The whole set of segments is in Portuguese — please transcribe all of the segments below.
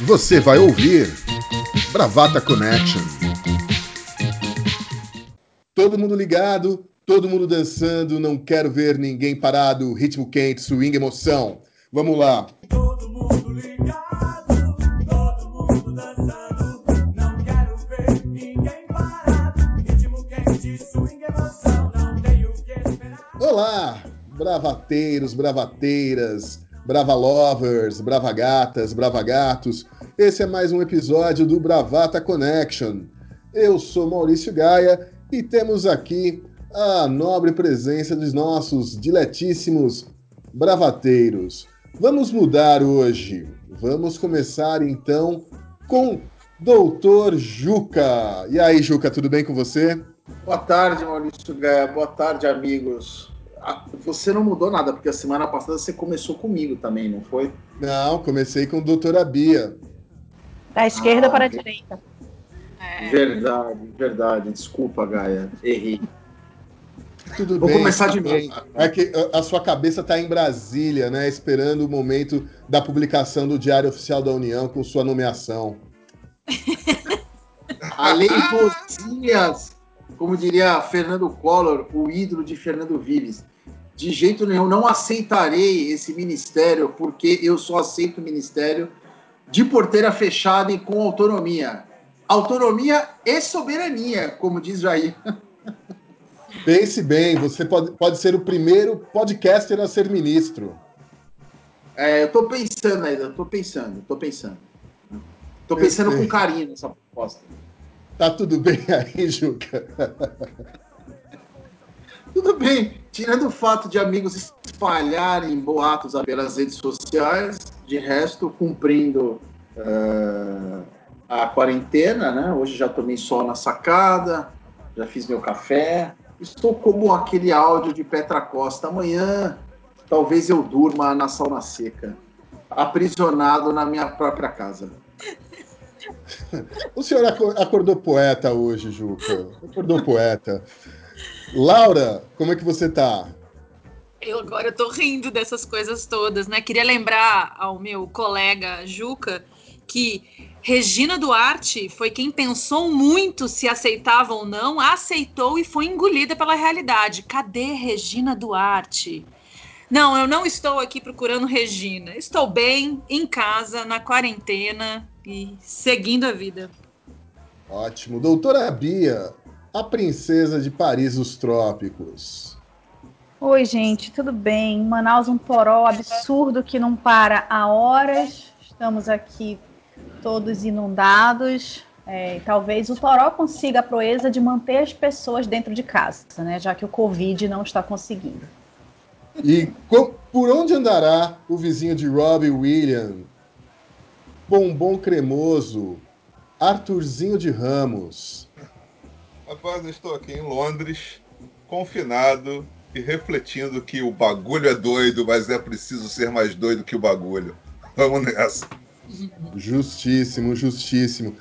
Você vai ouvir Bravata Connection. Todo mundo ligado, todo mundo dançando, não quero ver ninguém parado, ritmo quente, swing, emoção. Vamos lá. Todo mundo ligado, todo mundo dançando. Não quero ver ninguém parado. Ritmo quente, swing, emoção. Não tenho o que esperar. Olá, bravateiros, bravateiras, brava lovers, brava gatas, brava gatos. Esse é mais um episódio do Bravata Connection. Eu sou Maurício Gaia e temos aqui a nobre presença dos nossos diletíssimos bravateiros. Vamos mudar hoje. Vamos começar então com Doutor Juca. E aí, Juca, tudo bem com você? Boa tarde, Maurício Gaia. Boa tarde, amigos. Ah, Você não mudou nada, porque a semana passada você começou comigo também, não foi? Não, comecei com Doutora Bia. Da esquerda Ah, para a direita. Verdade, verdade. Desculpa, Gaia. Errei. Tudo Vou bem. começar de novo. É que a- a sua cabeça está em Brasília, né? Esperando o momento da publicação do Diário Oficial da União com sua nomeação. Além Rosias, como diria Fernando Collor, o ídolo de Fernando Vives. De jeito nenhum, não aceitarei esse ministério, porque eu só aceito o ministério de porteira fechada e com autonomia. Autonomia e soberania, como diz Jair. Pense bem, você pode, pode ser o primeiro podcaster a ser ministro. É, eu tô pensando ainda, tô pensando, tô pensando. Tô pensando com carinho nessa proposta. Tá tudo bem aí, Juca? Tudo bem, tirando o fato de amigos espalharem boatos pelas redes sociais, de resto, cumprindo eh, a quarentena, né? Hoje já tomei sol na sacada, já fiz meu café. Estou como aquele áudio de Petra Costa. Amanhã, talvez eu durma na sauna seca, aprisionado na minha própria casa. O senhor aco- acordou poeta hoje, Juca. Acordou poeta. Laura, como é que você tá? Eu agora eu tô rindo dessas coisas todas, né? Queria lembrar ao meu colega Juca que Regina Duarte foi quem pensou muito se aceitava ou não, aceitou e foi engolida pela realidade. Cadê Regina Duarte? Não, eu não estou aqui procurando Regina. Estou bem, em casa, na quarentena e seguindo a vida. Ótimo. Doutora Bia, a princesa de Paris dos Trópicos. Oi, gente, tudo bem? Manaus, um toró absurdo que não para há horas. Estamos aqui todos inundados. É, talvez o toró consiga a proeza de manter as pessoas dentro de casa, né? Já que o Covid não está conseguindo. E co- por onde andará o vizinho de Robbie Williams? Bombom cremoso, Arthurzinho de Ramos. Rapaz, eu estou aqui em Londres, confinado e refletindo que o bagulho é doido, mas é preciso ser mais doido que o bagulho. Vamos nessa. Justíssimo, justíssimo.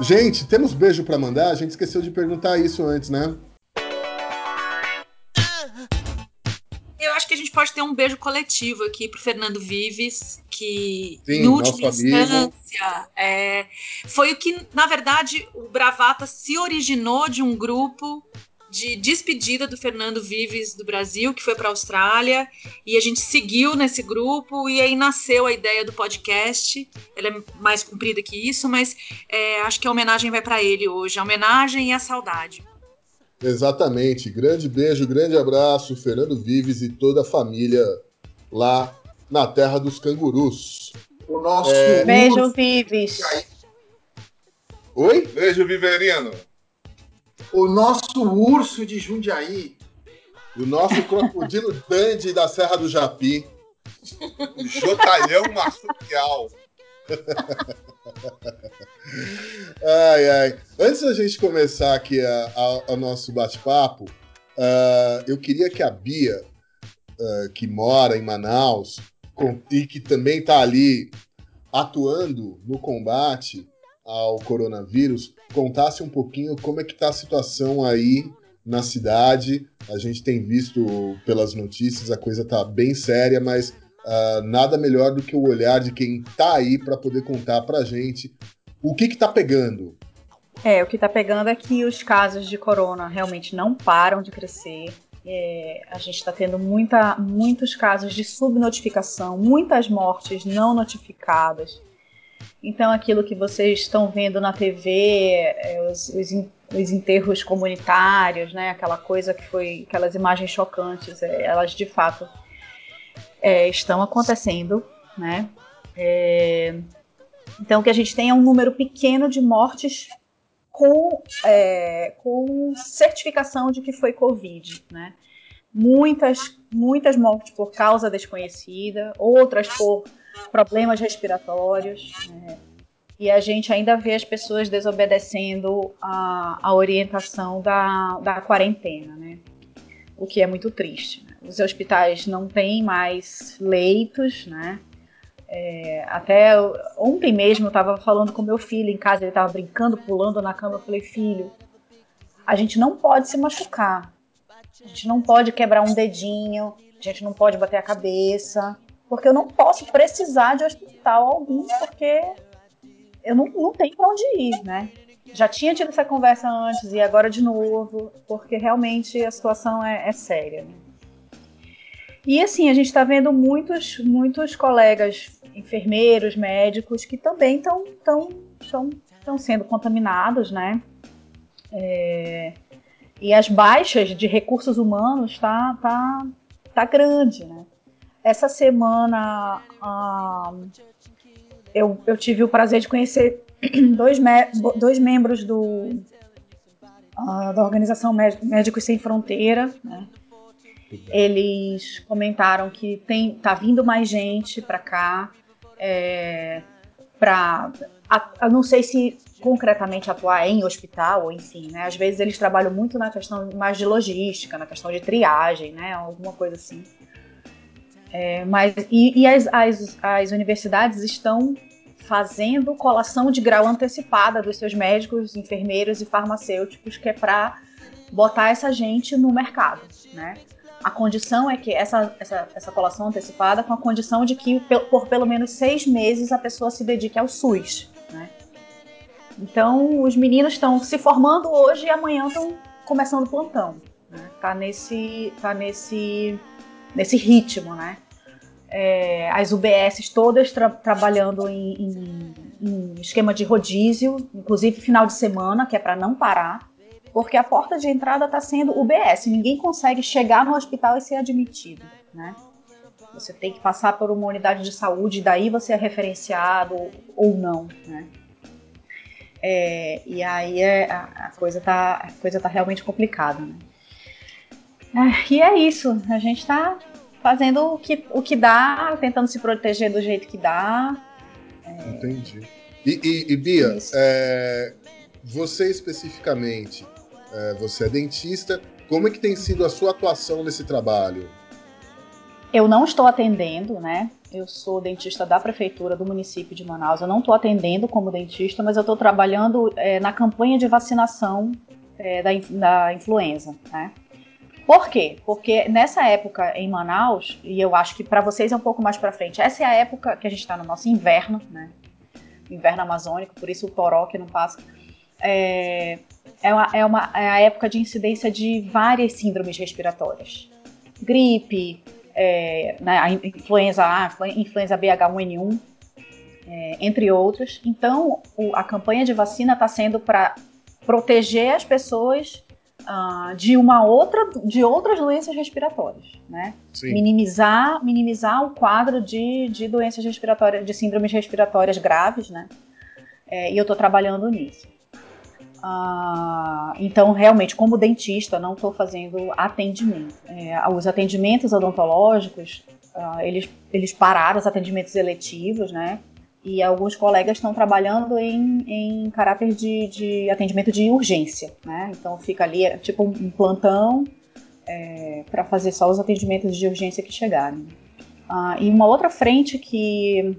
Gente, temos beijo para mandar? A gente esqueceu de perguntar isso antes, né? Pode ter um beijo coletivo aqui pro Fernando Vives, que Sim, em última instância é, foi o que, na verdade, o Bravata se originou de um grupo de despedida do Fernando Vives do Brasil, que foi para a Austrália, e a gente seguiu nesse grupo, e aí nasceu a ideia do podcast. Ela é mais comprida que isso, mas é, acho que a homenagem vai para ele hoje, a homenagem e a saudade. Exatamente. Grande beijo, grande abraço, Fernando Vives e toda a família lá na terra dos cangurus. O nosso É. Beijo, urso- Vives. Oi? Beijo, Viverino. o nosso urso de Jundiaí. O nosso crocodilo dandy da Serra do Japi. O Jotalhão marsupial. Ai, ai. Antes da gente começar aqui a- nosso bate-papo, ah, eu queria que a Bia, ah, que mora em Manaus com- e que também está ali atuando no combate ao coronavírus, contasse um pouquinho como é que está a situação aí na cidade. A gente tem visto pelas notícias, a coisa tá bem séria, mas uh, nada melhor do que o olhar de quem tá aí para poder contar pra gente o que que tá pegando. É, o que tá pegando é que os casos de corona realmente não param de crescer. É, a gente está tendo muita, muitos casos de subnotificação, muitas mortes não notificadas. Então, aquilo que vocês estão vendo na TV, é, os, os, os, enterros comunitários, né, aquela coisa que foi, aquelas imagens chocantes, é, elas de fato é, estão acontecendo, né? É, então, que a gente tenha um número pequeno de mortes com, é, com certificação de que foi Covid, né? Muitas, muitas mortes por causa desconhecida, outras por problemas respiratórios. Né? E a gente ainda vê as pessoas desobedecendo a, a orientação da, da quarentena, né? O que é muito triste. Né? Os hospitais não têm mais leitos, né? É, até ontem mesmo eu estava falando com meu filho em casa, ele estava brincando, pulando na cama. Eu falei, filho, a gente não pode se machucar, a gente não pode quebrar um dedinho, a gente não pode bater a cabeça, porque eu não posso precisar de hospital algum, porque eu não, não tenho para onde ir, né? Já tinha tido essa conversa antes e agora de novo, porque realmente a situação é, é séria. Né? E assim, a gente está vendo muitos, muitos colegas enfermeiros, médicos, que também estão sendo contaminados, né? É, e as baixas de recursos humanos tá, tá, tá grande, né? Essa semana eu, eu tive o prazer de conhecer dois, me, dois membros do, ah, da Organização Médicos Sem Fronteira, né? Eles comentaram que tem, tá vindo mais gente para cá, é, para não sei se concretamente atuar em hospital ou enfim, né? Às vezes eles trabalham muito na questão mais de logística, na questão de triagem, né? Alguma coisa assim. É, mas e, e as, as, as universidades estão fazendo colação de grau antecipada dos seus médicos, enfermeiros e farmacêuticos, que é para botar essa gente no mercado, né? A condição é que essa, essa, essa colação antecipada com a condição de que por pelo menos seis meses a pessoa se dedique ao SUS. Né? Então, os meninos estão se formando hoje e amanhã estão começando o plantão. Né? Tá nesse, tá nesse, nesse ritmo, né? É, as UBSs todas tra trabalhando em, em, em esquema de rodízio, inclusive final de semana, que é para não parar porque a porta de entrada está sendo UBS. Ninguém consegue chegar no hospital e ser admitido, né? Você tem que passar por uma unidade de saúde, daí você é referenciado ou não, né? É, e aí é, a, a, coisa tá, a coisa tá realmente complicada, né? É, e é isso, a gente está fazendo o que, o que dá, tentando se proteger do jeito que dá. É... Entendi. E, e, e Bia, é, você especificamente, é, você é dentista. Como é que tem sido a sua atuação nesse trabalho? Eu não estou atendendo, né? Eu sou dentista da prefeitura do município de Manaus. Eu não estou atendendo como dentista, mas eu estou trabalhando é, na campanha de vacinação é, da, da influenza, né? Por quê? Porque nessa época em Manaus, e eu acho que para vocês é um pouco mais para frente, essa é a época que a gente está no nosso inverno, né? Inverno amazônico, por isso o toró que não passa. É, é, uma, é, uma, é a época de incidência de várias síndromes respiratórias. Gripe, é, né, influenza A, influenza BH1N1, é, entre outros. Então, o, a campanha de vacina está sendo para proteger as pessoas uh, de uma outra, de outras doenças respiratórias, né? Minimizar, minimizar o quadro de, de doenças respiratórias, de síndromes respiratórias graves, né? É, e eu estou trabalhando nisso. Ah, então, realmente, como dentista, não estou fazendo atendimento. É, os atendimentos odontológicos, ah, eles, eles pararam os atendimentos eletivos, né? E alguns colegas estão trabalhando em, em caráter de, de atendimento de urgência, né? Então, fica ali, é, tipo um plantão é, para fazer só os atendimentos de urgência que chegarem. Ah, e uma outra frente que,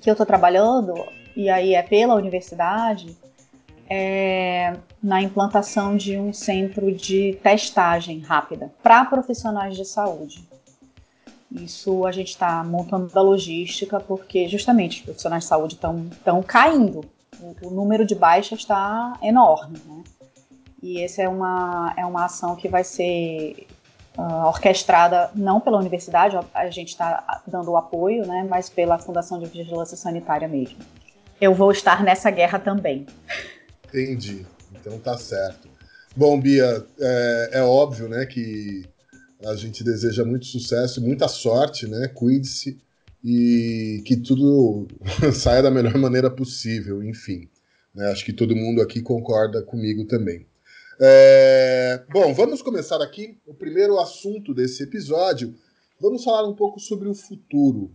que eu estou trabalhando, e aí é pela universidade, é na implantação de um centro de testagem rápida para profissionais de saúde. Isso a gente está montando a logística porque justamente os profissionais de saúde estão caindo. O, o, número de baixas está enorme. Né? E essa é uma, é uma ação que vai ser uh, orquestrada não pela universidade, a gente está dando o apoio, né, mas pela Fundação de Vigilância Sanitária mesmo. Eu vou estar nessa guerra também. Entendi. Então tá certo. Bom, Bia, é, é óbvio, né, que a gente deseja muito sucesso, muita sorte, né? Cuide-se e que tudo saia da melhor maneira possível, enfim. Né? Acho que todo mundo aqui concorda comigo também. É... Bom, vamos começar aqui o primeiro assunto desse episódio. Vamos falar um pouco sobre o futuro.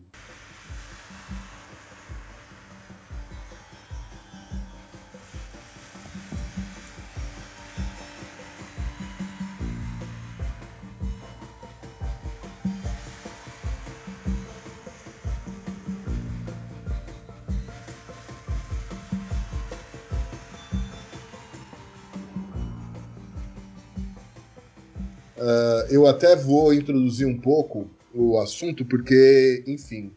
Uh, eu até vou introduzir um pouco o assunto, porque, enfim,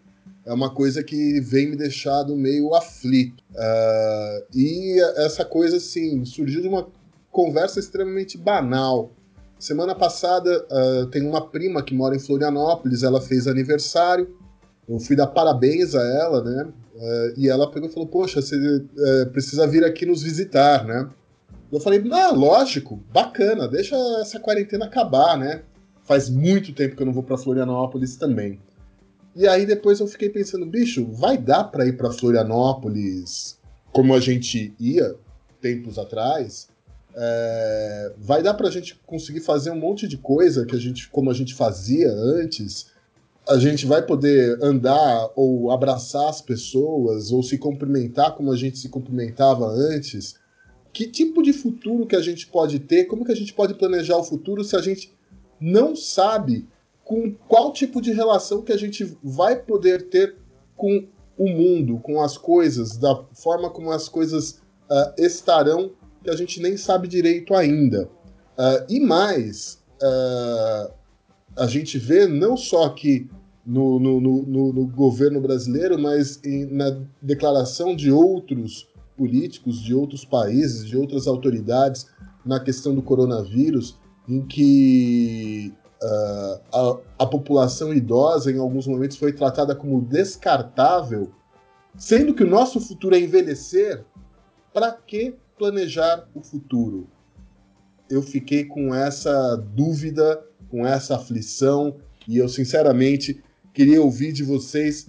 é uma coisa que vem me deixado meio aflito. Uh, e essa coisa, assim, surgiu de uma conversa extremamente banal. Semana passada, uh, tem uma prima que mora em Florianópolis, ela fez aniversário, eu fui dar parabéns a ela, né? Uh, e ela pegou e falou: Poxa, você uh, precisa vir aqui nos visitar, né? Eu falei, ah, lógico, bacana, deixa essa quarentena acabar, né? Faz muito tempo que eu não vou para Florianópolis também. E aí depois eu fiquei pensando, bicho, vai dar para ir para Florianópolis como a gente ia tempos atrás? É, vai dar para a gente conseguir fazer um monte de coisa que a gente, como a gente fazia antes? A gente vai poder andar ou abraçar as pessoas ou se cumprimentar como a gente se cumprimentava antes? Que tipo de futuro que a gente pode ter, como que a gente pode planejar o futuro se a gente não sabe com qual tipo de relação que a gente vai poder ter com o mundo, com as coisas, da forma como as coisas uh, estarão, que a gente nem sabe direito ainda. Uh, e mais, uh, a gente vê não só aqui no, no, no, no governo brasileiro, mas em, na declaração de outros políticos de outros países, de outras autoridades na questão do coronavírus, em que uh, a, a população idosa, em alguns momentos, foi tratada como descartável, sendo que o nosso futuro é envelhecer, para que planejar o futuro? Eu fiquei com essa dúvida, com essa aflição, e eu, sinceramente, queria ouvir de vocês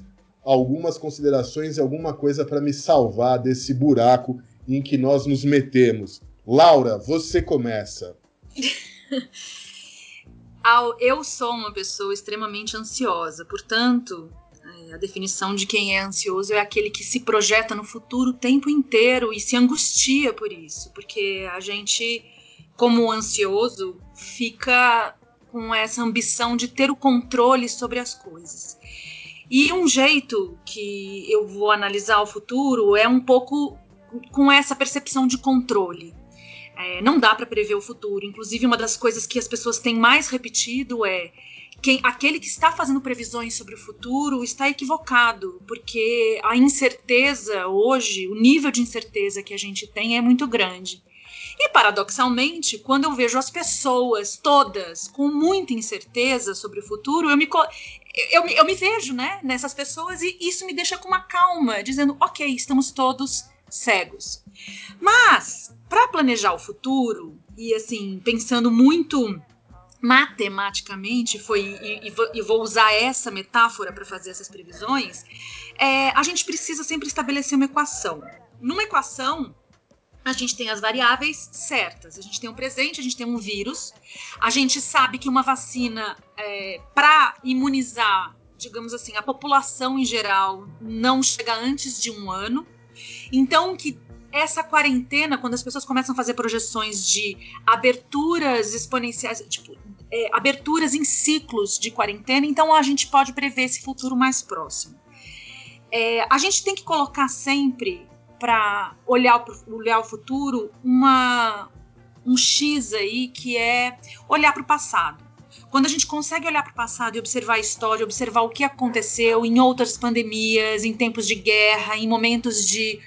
algumas considerações e alguma coisa para me salvar desse buraco em que nós nos metemos. Laura, você começa. Eu sou uma pessoa extremamente ansiosa, portanto, é, a definição de quem é ansioso é aquele que se projeta no futuro o tempo inteiro e se angustia por isso, porque a gente, como ansioso, fica com essa ambição de ter o controle sobre as coisas. E um jeito que eu vou analisar o futuro é um pouco com essa percepção de controle. É, não dá para prever o futuro. Inclusive, uma das coisas que as pessoas têm mais repetido é quem, aquele que está fazendo previsões sobre o futuro está equivocado, porque a incerteza hoje, o nível de incerteza que a gente tem é muito grande. E paradoxalmente, quando eu vejo as pessoas todas com muita incerteza sobre o futuro, eu me, eu, eu me vejo né, nessas pessoas e isso me deixa com uma calma, dizendo: ok, estamos todos cegos. Mas, para planejar o futuro, e assim, pensando muito matematicamente, foi e, e vou usar essa metáfora para fazer essas previsões, é, a gente precisa sempre estabelecer uma equação. Numa equação, a gente tem as variáveis certas. A gente tem um presente, a gente tem um vírus. A gente sabe que uma vacina é, para imunizar, digamos assim, a população em geral não chega antes de um ano. Então que essa quarentena, quando as pessoas começam a fazer projeções de aberturas exponenciais, tipo, é, aberturas em ciclos de quarentena, então a gente pode prever esse futuro mais próximo. É, a gente tem que colocar sempre para olhar, olhar o futuro uma, um X aí que é olhar para o passado. Quando a gente consegue olhar para o passado e observar a história, observar o que aconteceu em outras pandemias, em tempos de guerra, em momentos de,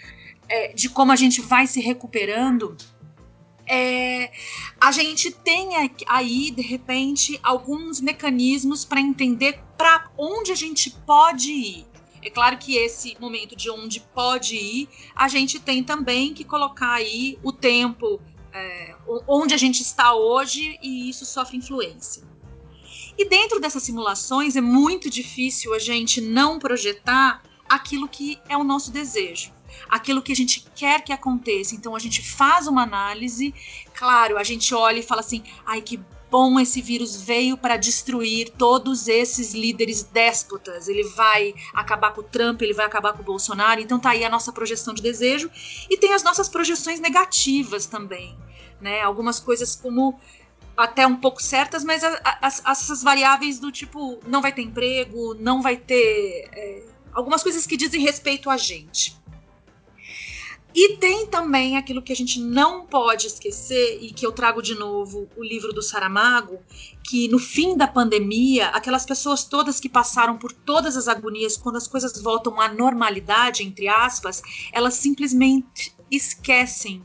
é, de como a gente vai se recuperando, é, a gente tem aí, de repente, alguns mecanismos para entender para onde a gente pode ir. É claro que esse momento de onde pode ir, a gente tem também que colocar aí o tempo, é, onde a gente está hoje, e isso sofre influência. E dentro dessas simulações é muito difícil a gente não projetar aquilo que é o nosso desejo, aquilo que a gente quer que aconteça. Então a gente faz uma análise, claro, a gente olha e fala assim: ai que bom esse vírus veio para destruir todos esses líderes déspotas. Ele vai acabar com o Trump, ele vai acabar com o Bolsonaro. Então tá aí a nossa projeção de desejo e tem as nossas projeções negativas também, né? Algumas coisas como até um pouco certas, mas essas variáveis do tipo não vai ter emprego, não vai ter é, algumas coisas que dizem respeito a gente. E tem também aquilo que a gente não pode esquecer e que eu trago de novo o livro do Saramago, que no fim da pandemia, aquelas pessoas todas que passaram por todas as agonias, quando as coisas voltam à normalidade, entre aspas, elas simplesmente esquecem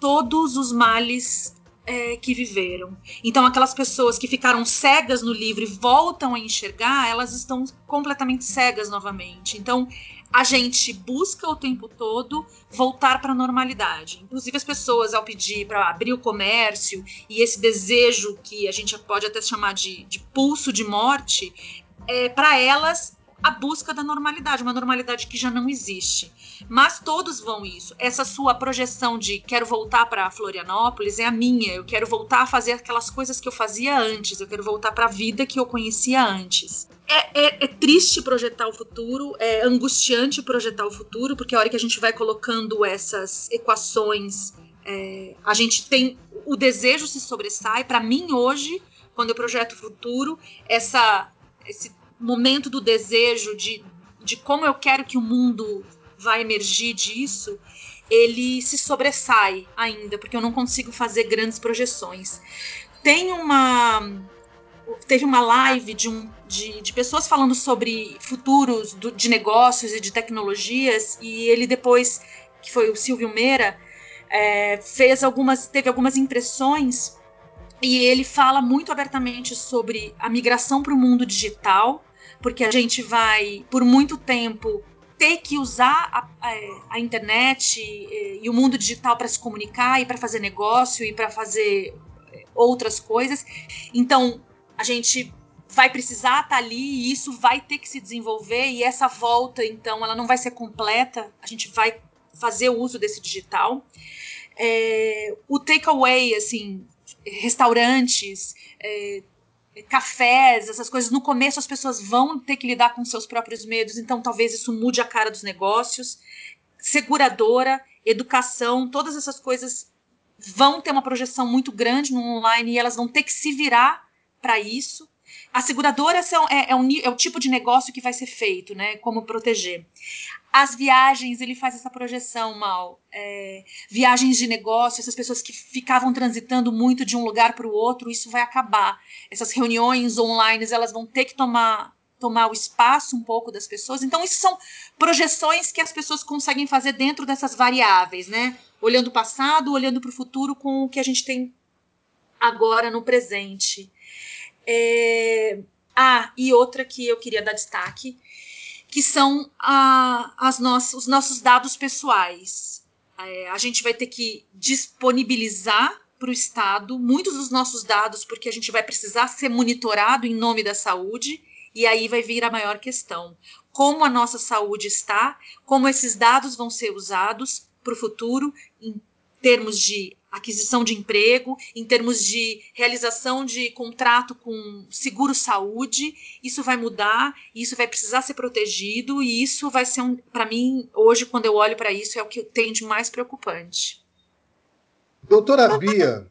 todos os males é, que viveram. Então, aquelas pessoas que ficaram cegas no livro e voltam a enxergar, elas estão completamente cegas novamente. Então, a gente busca o tempo todo voltar para a normalidade. Inclusive, as pessoas, ao pedir para abrir o comércio e esse desejo que a gente pode até chamar de, de pulso de morte, é, para elas a busca da normalidade, uma normalidade que já não existe. Mas todos vão isso. Essa sua projeção de quero voltar para Florianópolis é a minha. Eu quero voltar a fazer aquelas coisas que eu fazia antes. Eu quero voltar para a vida que eu conhecia antes. É, é- é triste projetar o futuro, é angustiante projetar o futuro, porque a hora que a gente vai colocando essas equações, é, a gente tem o desejo se sobressai. Para mim hoje, quando eu projeto o futuro, essa esse momento do desejo de, de como eu quero que o mundo vai emergir disso, ele se sobressai ainda, porque eu não consigo fazer grandes projeções. Tem uma. Teve uma live de, um, de, de pessoas falando sobre futuros do- de negócios e de tecnologias, e ele depois, que foi o Silvio Meira, é, fez algumas, teve algumas impressões e ele fala muito abertamente sobre a migração para o mundo digital, porque a gente vai, por muito tempo, ter que usar a, a- a internet e, e o mundo digital para se comunicar e para fazer negócio e para fazer eh, outras coisas. Então, a gente vai precisar estar ali e isso vai ter que se desenvolver e essa volta, então, ela não vai ser completa. A gente vai fazer uso desse digital. É, o takeaway, assim, restaurantes, é, cafés, essas coisas. No começo as pessoas vão ter que lidar com seus próprios medos, então talvez isso mude a cara dos negócios. Seguradora, educação, todas essas coisas vão ter uma projeção muito grande no online e elas vão ter que se virar para isso. A seguradora são- é, é o, ni- é o tipo de negócio que vai ser feito, né? Como proteger. As viagens, ele faz essa projeção mal. É, viagens de negócio, essas pessoas que ficavam transitando muito de um lugar para o outro, isso vai acabar. Essas reuniões online, elas vão ter que tomar tomar o espaço um pouco das pessoas. Então, isso são projeções que as pessoas conseguem fazer dentro dessas variáveis, né? Olhando o passado, olhando para o futuro com o que a gente tem agora no presente. É, Ah, e outra que eu queria dar destaque, que são a- as nossas, os nossos dados pessoais. É, a gente vai ter que disponibilizar para o Estado muitos dos nossos dados, porque a gente vai precisar ser monitorado em nome da saúde, e aí vai vir a maior questão. Como a nossa saúde está, como esses dados vão ser usados para o futuro, em termos de aquisição de emprego, em termos de realização de contrato com seguro saúde, isso vai mudar, isso vai precisar ser protegido e isso vai ser um, para mim, hoje quando eu olho para isso é o que tem de mais preocupante. Doutora Bia,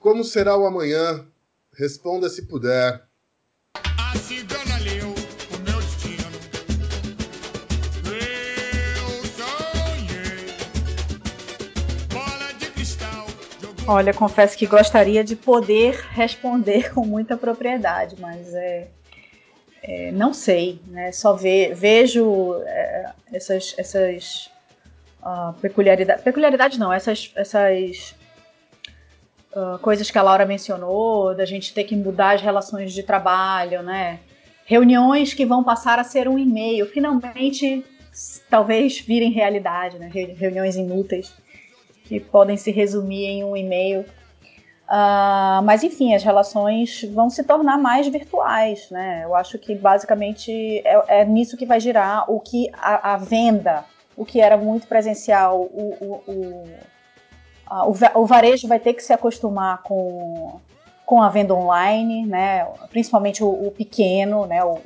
como será o amanhã? Responda se puder. Olha, confesso que gostaria de poder responder com muita propriedade, mas é, é, não sei, né? Só ve, vejo é, essas, essas uh, peculiaridades, peculiaridades não, essas, essas uh, coisas que a Laura mencionou, da gente ter que mudar as relações de trabalho, né? Reuniões que vão passar a ser um e-mail, finalmente talvez virem realidade, né? Reuniões inúteis que podem se resumir em um e-mail. Uh, mas enfim, as relações vão se tornar mais virtuais, né? Eu acho que basicamente é, é nisso que vai girar o que a, a, venda, o que era muito presencial, o, o, o, a, o, varejo vai ter que se acostumar com, com a venda online, né? Principalmente o, pequeno, né? o,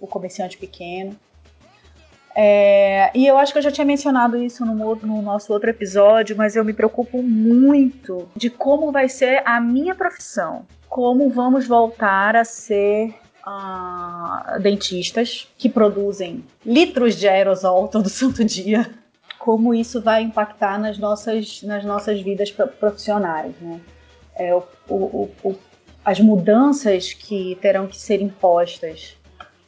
o comerciante pequeno. É, e eu acho que eu já tinha mencionado isso no, no, nosso outro episódio, mas eu me preocupo muito de como vai ser a minha profissão. Como vamos voltar a ser uh, dentistas que produzem litros de aerosol todo santo dia. Como isso vai impactar nas nossas, nas nossas vidas profissionais. Né? É, o, o, o, as mudanças que terão que ser impostas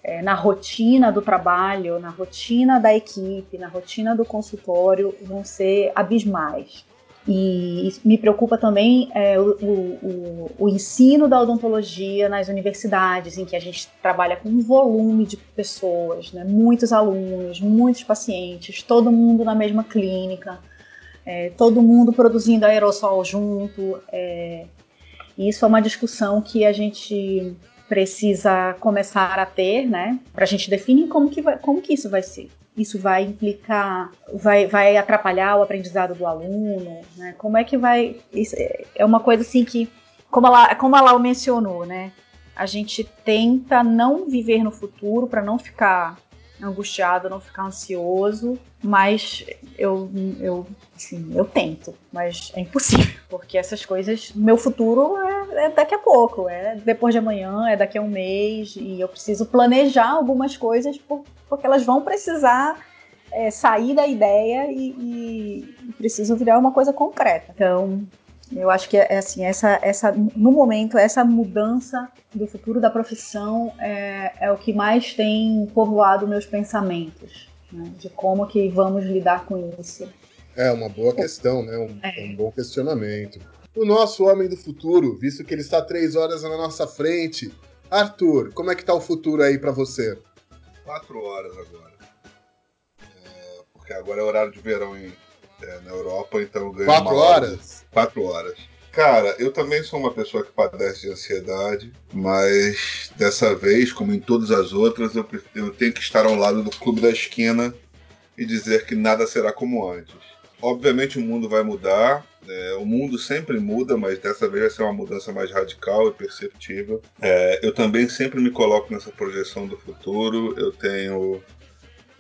é, na rotina do trabalho, na rotina da equipe, na rotina do consultório, vão ser abismais. E me preocupa também é, o, o, o, ensino da odontologia nas universidades, em que a gente trabalha com um volume de pessoas, né? muitos alunos, muitos pacientes, todo mundo na mesma clínica, é, todo mundo produzindo aerossol junto. É, isso é uma discussão que a gente precisa começar a ter, né? Para a gente definir como que, vai, como que isso vai ser. Isso vai implicar, vai, vai atrapalhar o aprendizado do aluno, né? Como é que vai? Isso é uma coisa assim que, como a, como a Lau mencionou, né? A gente tenta não viver no futuro para não ficar angustiado, não ficar ansioso, mas eu, eu, assim, eu tento, mas é impossível, porque essas coisas, meu futuro é, é, daqui a pouco, é depois de amanhã, é daqui a um mês, e eu preciso planejar algumas coisas por, porque elas vão precisar é, sair da ideia e, e, precisam virar uma coisa concreta. Então, eu acho que é assim, essa, essa, no momento, essa mudança do futuro da profissão é, é o que mais tem povoado meus pensamentos, né, de como que vamos lidar com isso. É uma boa questão, né? Um, é. um bom questionamento. O nosso homem do futuro, visto que ele está três horas na nossa frente, Arthur, como é que está o futuro aí para você? Quatro horas agora. É, porque agora é horário de verão em, é, na Europa, então eu ganho Quatro horas? Quatro horas. Cara, eu também sou uma pessoa que padece de ansiedade, mas dessa vez, como em todas as outras, eu, eu tenho que estar ao lado do clube da esquina e dizer que nada será como antes. Obviamente o mundo vai mudar, é, o mundo sempre muda, mas dessa vez vai ser uma mudança mais radical e perceptível. É, eu também sempre me coloco nessa projeção do futuro. Eu tenho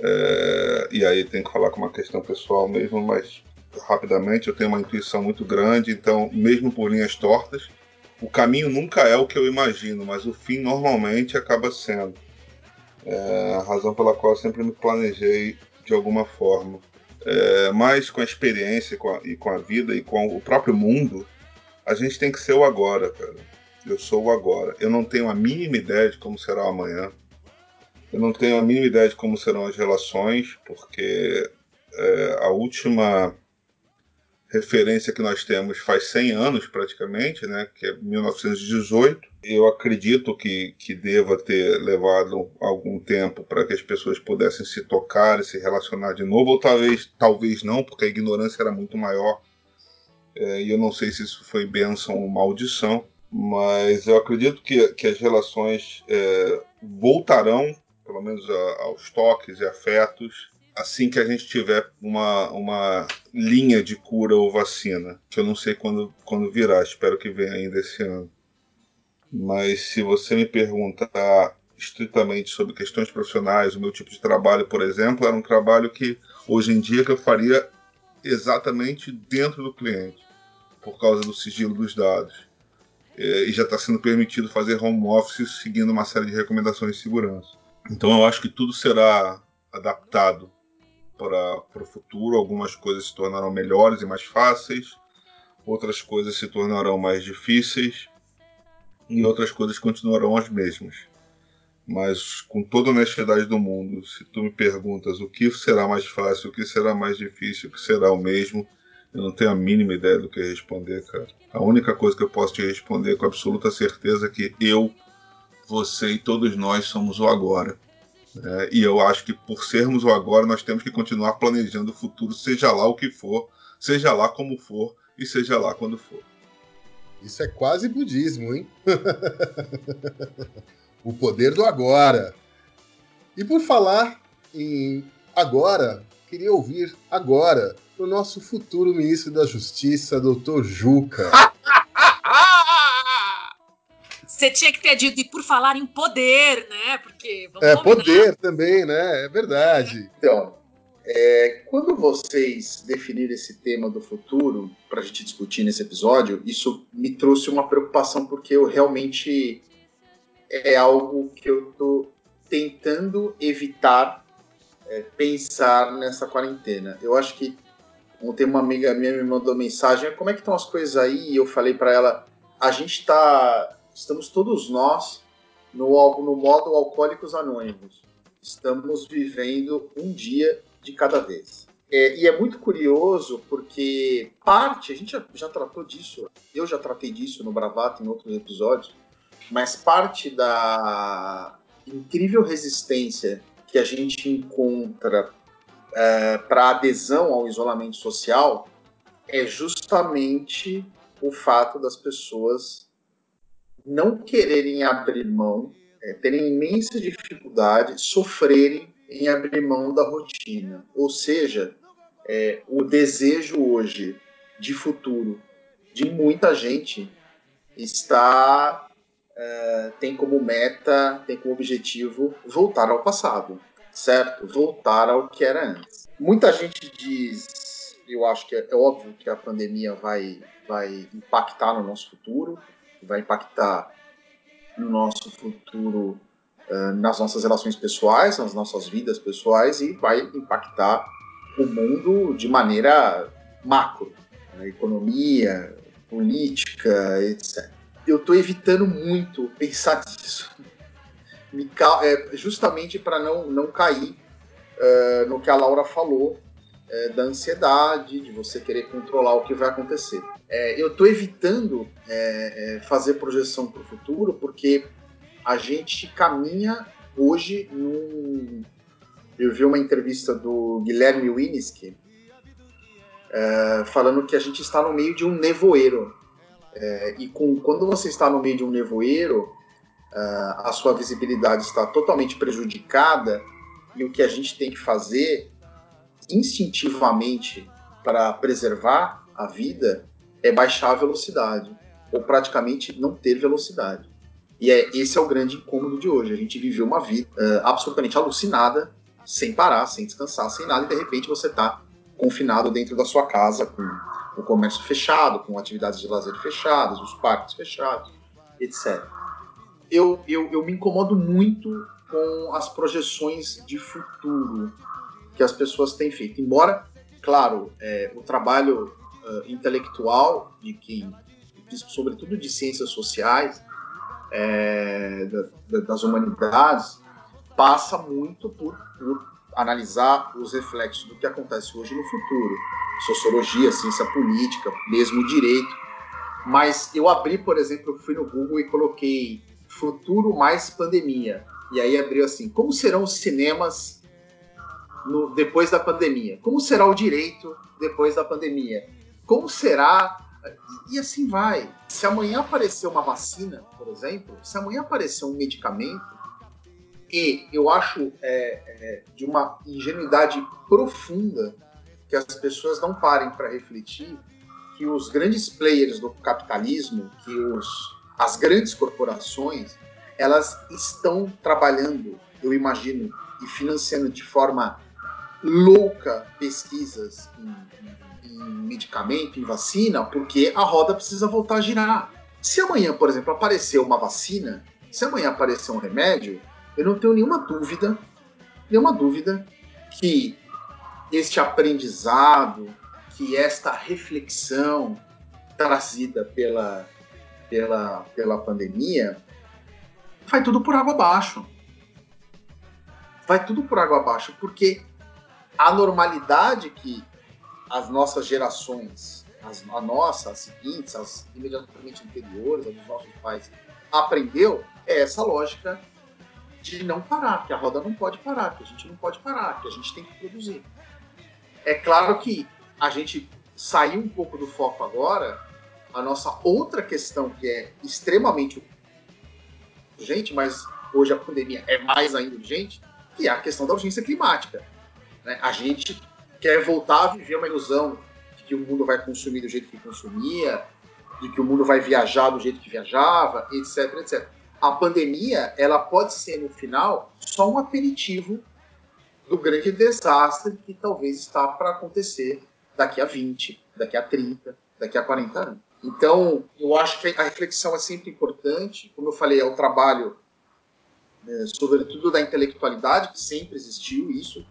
é, e aí tem que falar com uma questão pessoal mesmo, mas rapidamente eu tenho uma intuição muito grande, então, mesmo por linhas tortas, o caminho nunca é o que eu imagino, mas o fim normalmente acaba sendo. É a razão pela qual eu sempre me planejei de alguma forma. É, mas com a experiência com a, e com a vida e com o próprio mundo, a gente tem que ser o agora, cara. Eu sou o agora. Eu não tenho a mínima ideia de como será o amanhã. Eu não tenho a mínima ideia de como serão as relações, porque é, a última referência que nós temos faz 100 anos praticamente, né, que é 1918. Eu acredito que, que deva ter levado algum tempo para que as pessoas pudessem se tocar e se relacionar de novo, ou talvez, talvez não, porque a ignorância era muito maior. É, e eu não sei se isso foi bênção ou maldição, mas eu acredito que, que as relações é, voltarão pelo menos a, aos toques e afetos, assim que a gente tiver uma, uma linha de cura ou vacina, que eu não sei quando, quando virá, espero que venha ainda esse ano. Mas se você me perguntar estritamente sobre questões profissionais, o meu tipo de trabalho, por exemplo, era um trabalho que hoje em dia que eu faria exatamente dentro do cliente, por causa do sigilo dos dados. É, e já está sendo permitido fazer home office seguindo uma série de recomendações de segurança. Então eu acho que tudo será adaptado para o futuro. Algumas coisas se tornarão melhores e mais fáceis, outras coisas se tornarão mais difíceis e outras coisas continuarão as mesmas. Mas com toda a honestidade do mundo, se tu me perguntas o que será mais fácil, o que será mais difícil, o que será o mesmo, eu não tenho a mínima ideia do que responder, cara. A única coisa que eu posso te responder com absoluta certeza é que eu, você e todos nós somos o agora. Né? e eu acho que por sermos o agora, nós temos que continuar planejando o futuro, seja lá o que for, seja lá como for e seja lá quando for. Isso é quase budismo, hein? o poder do agora. E por falar em agora, queria ouvir agora o nosso futuro ministro da Justiça, doutor Juca. Você tinha que ter dito, e por falar em poder, né? Porque. Vamos É, combinar. poder também, né? É verdade. Então, é, quando vocês definiram esse tema do futuro para a gente discutir nesse episódio, isso me trouxe uma preocupação porque eu realmente é algo que eu tô tentando evitar é, pensar nessa quarentena. Eu acho que ontem uma amiga minha me mandou mensagem, como é que estão as coisas aí? E eu falei para ela, a gente tá, estamos todos nós no, no modo alcoólicos anônimos. Estamos vivendo um dia de cada vez. É, e é muito curioso porque parte, a gente já, já tratou disso, eu já tratei disso no Bravato em outros episódios, mas parte da incrível resistência que a gente encontra para adesão ao isolamento social é justamente o fato das pessoas não quererem abrir mão, é, terem imensa dificuldade, sofrerem em abrir mão da rotina. Ou seja, é, o desejo hoje de futuro de muita gente está é, tem como meta, tem como objetivo voltar ao passado, certo? Voltar ao que era antes. Muita gente diz, eu acho que é, é óbvio que a pandemia vai vai impactar no nosso futuro, vai impactar no nosso futuro eh, nas nossas relações pessoais, nas nossas vidas pessoais e vai impactar o mundo de maneira macro, na economia, política, etc. Eu estou evitando muito pensar nisso, é, justamente para não, não cair eh, no que a Laura falou eh, da ansiedade, de você querer controlar o que vai acontecer. É, eu estou evitando é, é, fazer projeção para o futuro porque a gente caminha hoje num. Eu vi uma entrevista do Guilherme Winski é, falando que a gente está no meio de um nevoeiro. É, e com, quando você está no meio de um nevoeiro, é, a sua visibilidade está totalmente prejudicada e o que a gente tem que fazer instintivamente para preservar a vida é baixar a velocidade, ou praticamente não ter velocidade. E é, esse é o grande incômodo de hoje. A gente viveu uma vida eh, absolutamente alucinada, sem parar, sem descansar, sem nada, e de repente você está confinado dentro da sua casa, com o comércio fechado, com atividades de lazer fechadas, os parques fechados, etc. Eu, eu, eu me incomodo muito com as projeções de futuro que as pessoas têm feito. Embora, claro, eh, o trabalho eh, intelectual de quem, sobretudo de ciências sociais, da- da- das humanidades, passa muito por, por analisar os reflexos do que acontece hoje no futuro. Sociologia, ciência política, mesmo direito. Mas eu abri, por exemplo, eu fui no Google e coloquei futuro mais pandemia. E aí abriu assim, como serão os cinemas no- depois da pandemia? Como será o direito depois da pandemia? Como será. E, assim vai. Se amanhã aparecer uma vacina, por exemplo, se amanhã aparecer um medicamento, e eu acho é, é, de uma ingenuidade profunda que as pessoas não parem para refletir que os grandes players do capitalismo, que os, as grandes corporações, elas estão trabalhando, eu imagino, e financiando de forma louca pesquisas em, em medicamento, em vacina, porque a roda precisa voltar a girar. Se amanhã, por exemplo, aparecer uma vacina, se amanhã aparecer um remédio, eu não tenho nenhuma dúvida, nenhuma dúvida que este aprendizado, que esta reflexão, trazida pela, pela, pela pandemia, vai tudo por água abaixo. Vai tudo por água abaixo, porque a normalidade que as nossas gerações, as, a nossa, as seguintes, as imediatamente anteriores, as dos nossos pais, aprendeu é essa lógica de não parar, que a roda não pode parar, que a gente não pode parar, que a gente tem que produzir. É claro que a gente saiu um pouco do foco agora, a nossa outra questão que é extremamente urgente, mas hoje a pandemia é mais ainda urgente, que é a questão da urgência climática. né? A gente quer voltar a viver uma ilusão de que o mundo vai consumir do jeito que consumia, de que o mundo vai viajar do jeito que viajava, etc, etc. A pandemia, ela pode ser, no final, só um aperitivo do grande desastre que talvez está para acontecer daqui a 20, daqui a 30, daqui a 40 anos. Então, eu acho que a reflexão é sempre importante. Como eu falei, é o trabalho, né, sobretudo da intelectualidade, que sempre existiu isso,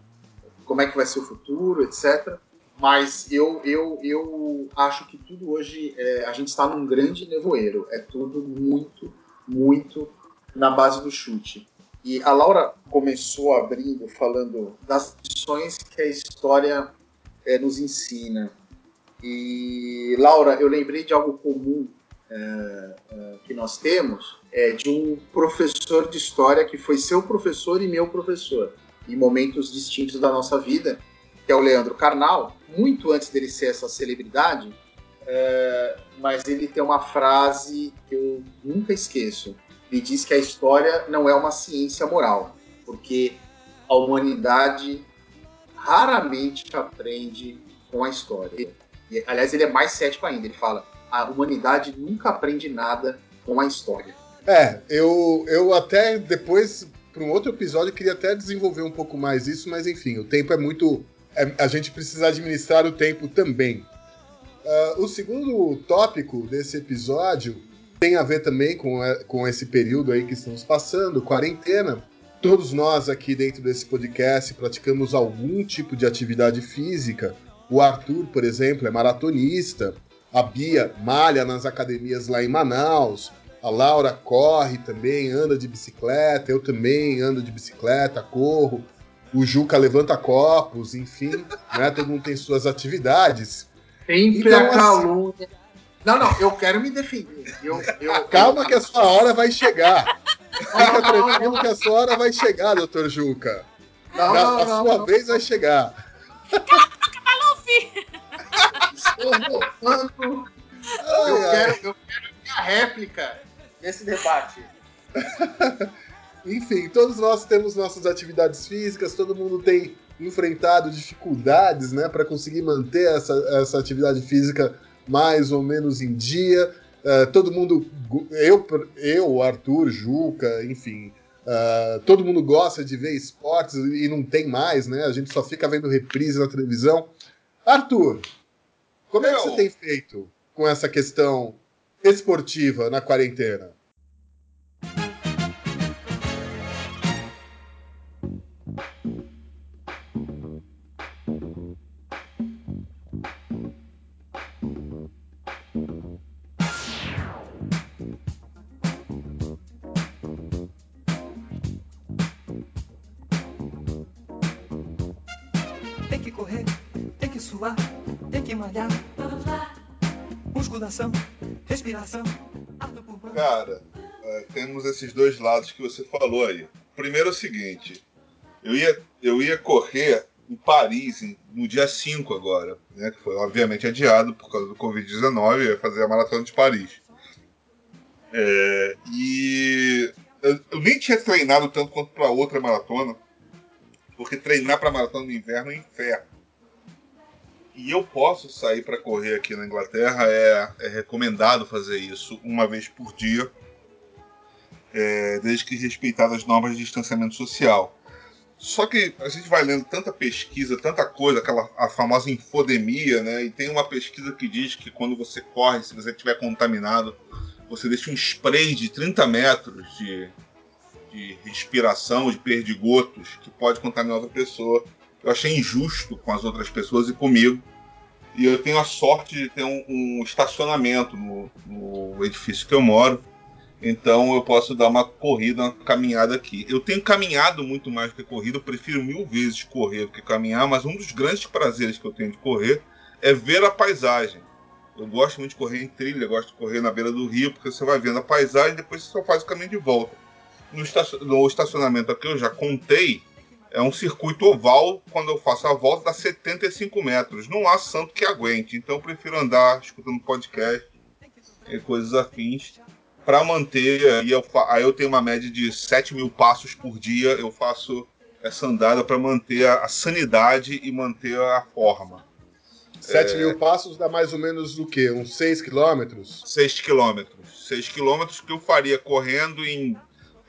como é que vai ser o futuro, etc. Mas eu, eu, eu acho que tudo hoje, é, a gente está num grande nevoeiro. É tudo muito, muito na base do chute. E a Laura começou abrindo, falando das lições que a história é, nos ensina. E, Laura, eu lembrei de algo comum é, é, que nós temos, é, de um professor de história que foi seu professor e meu professor, em momentos distintos da nossa vida, que é o Leandro Carnal, muito antes dele ser essa celebridade, é, mas ele tem uma frase que eu nunca esqueço. Ele diz que a história não é uma ciência moral, porque a humanidade raramente aprende com a história. E, aliás, ele é mais cético ainda. Ele fala: a humanidade nunca aprende nada com a história. É, eu, eu até depois, para um outro episódio, queria até desenvolver um pouco mais isso, mas enfim, o tempo é muito. é- a gente precisa administrar o tempo também. Ah, o segundo tópico desse episódio tem a ver também com, a- com esse período aí que estamos passando, quarentena. Todos nós aqui dentro desse podcast praticamos algum tipo de atividade física. O Arthur, por exemplo, é maratonista. A Bia malha nas academias lá em Manaus. A Laura corre também, anda de bicicleta. Eu também ando de bicicleta, corro. O Juca levanta copos, enfim, né? Todo mundo tem suas atividades. Sempre Então, a assim- calúnia. Não, não, eu quero me defender. Eu, eu, Calma que a sua hora vai chegar. Fica tranquilo que a sua hora vai chegar, doutor Juca. Não, Na- não, a não, sua vez vai chegar. Estou voltando. Eu quero, eu quero minha réplica nesse debate. Enfim, todos nós temos nossas atividades físicas, todo mundo tem enfrentado dificuldades, né, para conseguir manter essa, essa atividade física mais ou menos em dia. Eh, todo mundo, eu, eu, Arthur, Juca, enfim, ah, todo mundo gosta de ver esportes e não tem mais, né? A gente só fica vendo reprise na televisão. Arthur, como é que Eu. você tem feito com essa questão esportiva na quarentena? Correr, tem que suar, tem que malhar. Musculação, respiração, ar do pulmão. Cara, é, temos esses dois lados que você falou aí. Primeiro é o seguinte, eu ia, eu ia correr em Paris no dia 5 agora, né, que foi obviamente adiado por causa do Covid-19, eu ia fazer a maratona de Paris. É, e eu, eu nem tinha treinado tanto quanto para outra maratona, porque treinar para maratona no inverno é inferno. E eu posso sair para correr aqui na Inglaterra, é, é recomendado fazer isso uma vez por dia, é, desde que respeitadas as normas de distanciamento social. Só que a gente vai lendo tanta pesquisa, tanta coisa, aquela a famosa infodemia, né? E tem uma pesquisa que diz que quando você corre, se você estiver contaminado, você deixa um spray de 30 metros de, de respiração, de perdigotos, que pode contaminar outra pessoa. Eu achei injusto com as outras pessoas e comigo. E eu tenho a sorte de ter um, um estacionamento no, no edifício que eu moro. Então eu posso dar uma corrida, uma caminhada aqui. Eu tenho caminhado muito mais do que corrida, eu prefiro mil vezes correr do que caminhar, mas um dos grandes prazeres que eu tenho de correr é ver a paisagem. Eu gosto muito de correr em trilha, gosto de correr na beira do rio, porque você vai vendo a paisagem e depois você só faz o caminho de volta. No, estacion- no estacionamento aqui eu já contei, é um circuito oval, quando eu faço a volta dá 75 metros. Não há santo que aguente, então eu prefiro andar escutando podcast e coisas afins para manter. Aí eu, aí eu tenho uma média de 7 mil passos por dia, eu faço essa andada para manter a, a sanidade e manter a forma. 7 É. mil passos dá mais ou menos o quê? Uns 6 quilômetros? 6 quilômetros. 6 quilômetros que eu faria correndo em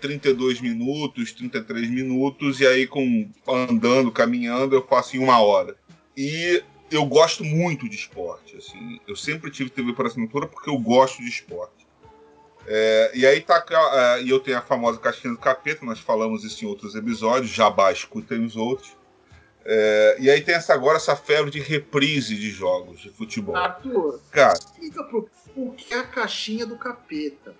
32 minutos, 33 minutos, e aí com andando, caminhando, eu faço em uma hora. E eu gosto muito de esporte. Assim, eu sempre tive TV por assinatura porque eu gosto de esporte. É, e aí tá. a- E eu tenho a famosa caixinha do capeta, nós falamos isso em outros episódios, jabá, escutem os outros. É, e aí tem essa agora essa febre de reprise de jogos de futebol. Arthur, Cara, explica pro o que é a caixinha do capeta.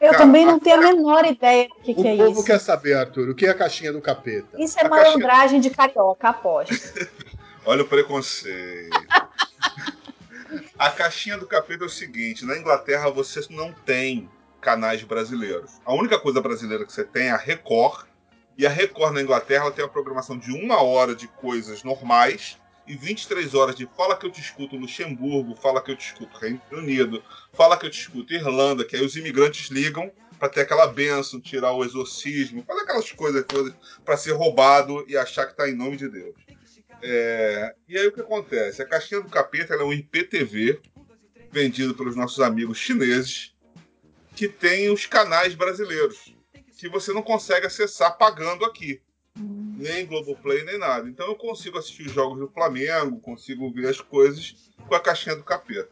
Eu Cara, também não a- tenho a menor ideia do que, O que é povo isso. quer saber, Arthur, o que é a caixinha do capeta? Isso é a caixinha- malandragem de carioca, aposto. Olha o preconceito. A caixinha do capeta é o seguinte: na Inglaterra você não tem canais brasileiros. A única coisa brasileira que você tem é a Record. E a Record na Inglaterra tem uma programação de uma hora de coisas normais e 23 horas de Fala que eu te escuto Luxemburgo, Fala que eu te escuto Reino Unido, Fala que eu te escuto Irlanda, que aí os imigrantes ligam para ter aquela benção, tirar o exorcismo, fazer aquelas coisas para ser roubado e achar que tá em nome de Deus. É, e aí o que acontece? A caixinha do capeta é um IPTV vendido pelos nossos amigos chineses que tem os canais brasileiros que você não consegue acessar pagando aqui. Nem Globoplay, nem nada. Então eu consigo assistir os jogos do Flamengo, consigo ver as coisas com a caixinha do capeta.